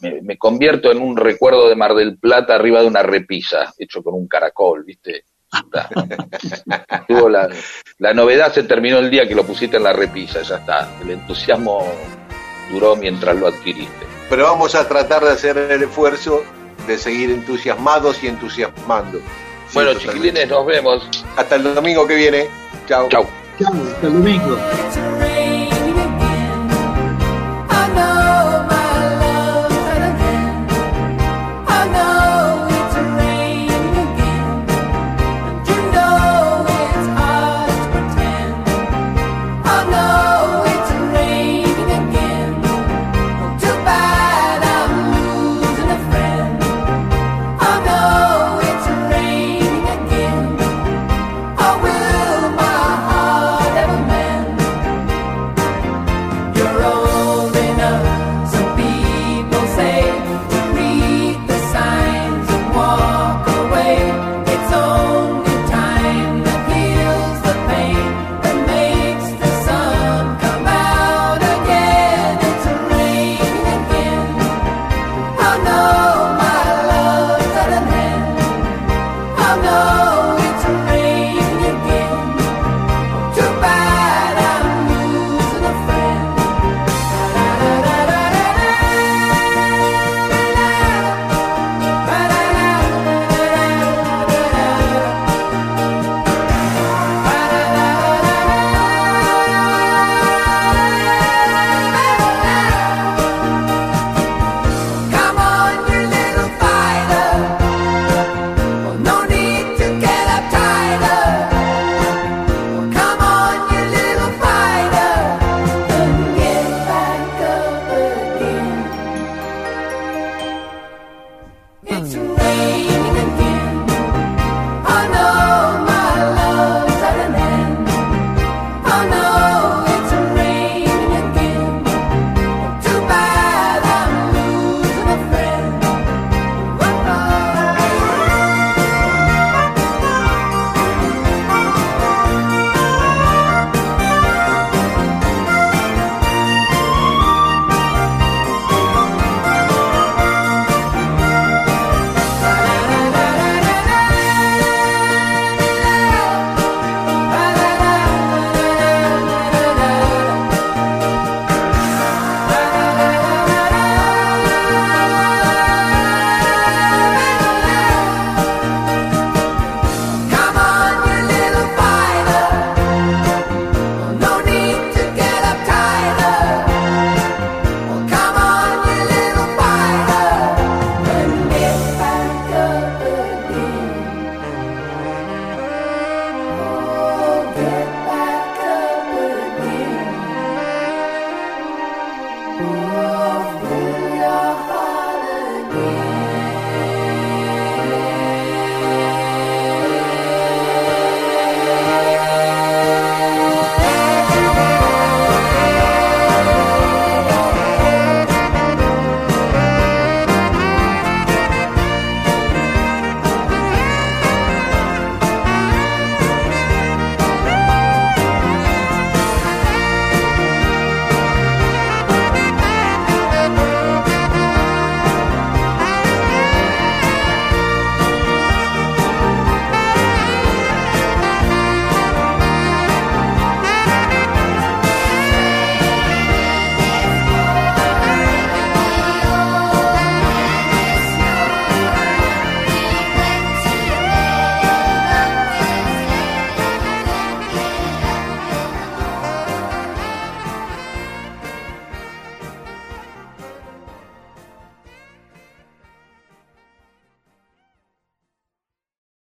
me, me convierto en un recuerdo de Mar del Plata arriba de una repisa, hecho con un caracol, ¿viste? Ya está. Tuvo la, la novedad se terminó el día que lo pusiste en la repisa, ya está. El entusiasmo duró mientras lo adquiriste. Pero vamos a tratar de hacer el esfuerzo de seguir entusiasmados y entusiasmando. Bueno, Sí, chiquilines, nos vemos. Hasta el domingo que viene. Chao. Chao. Chao, hasta el domingo.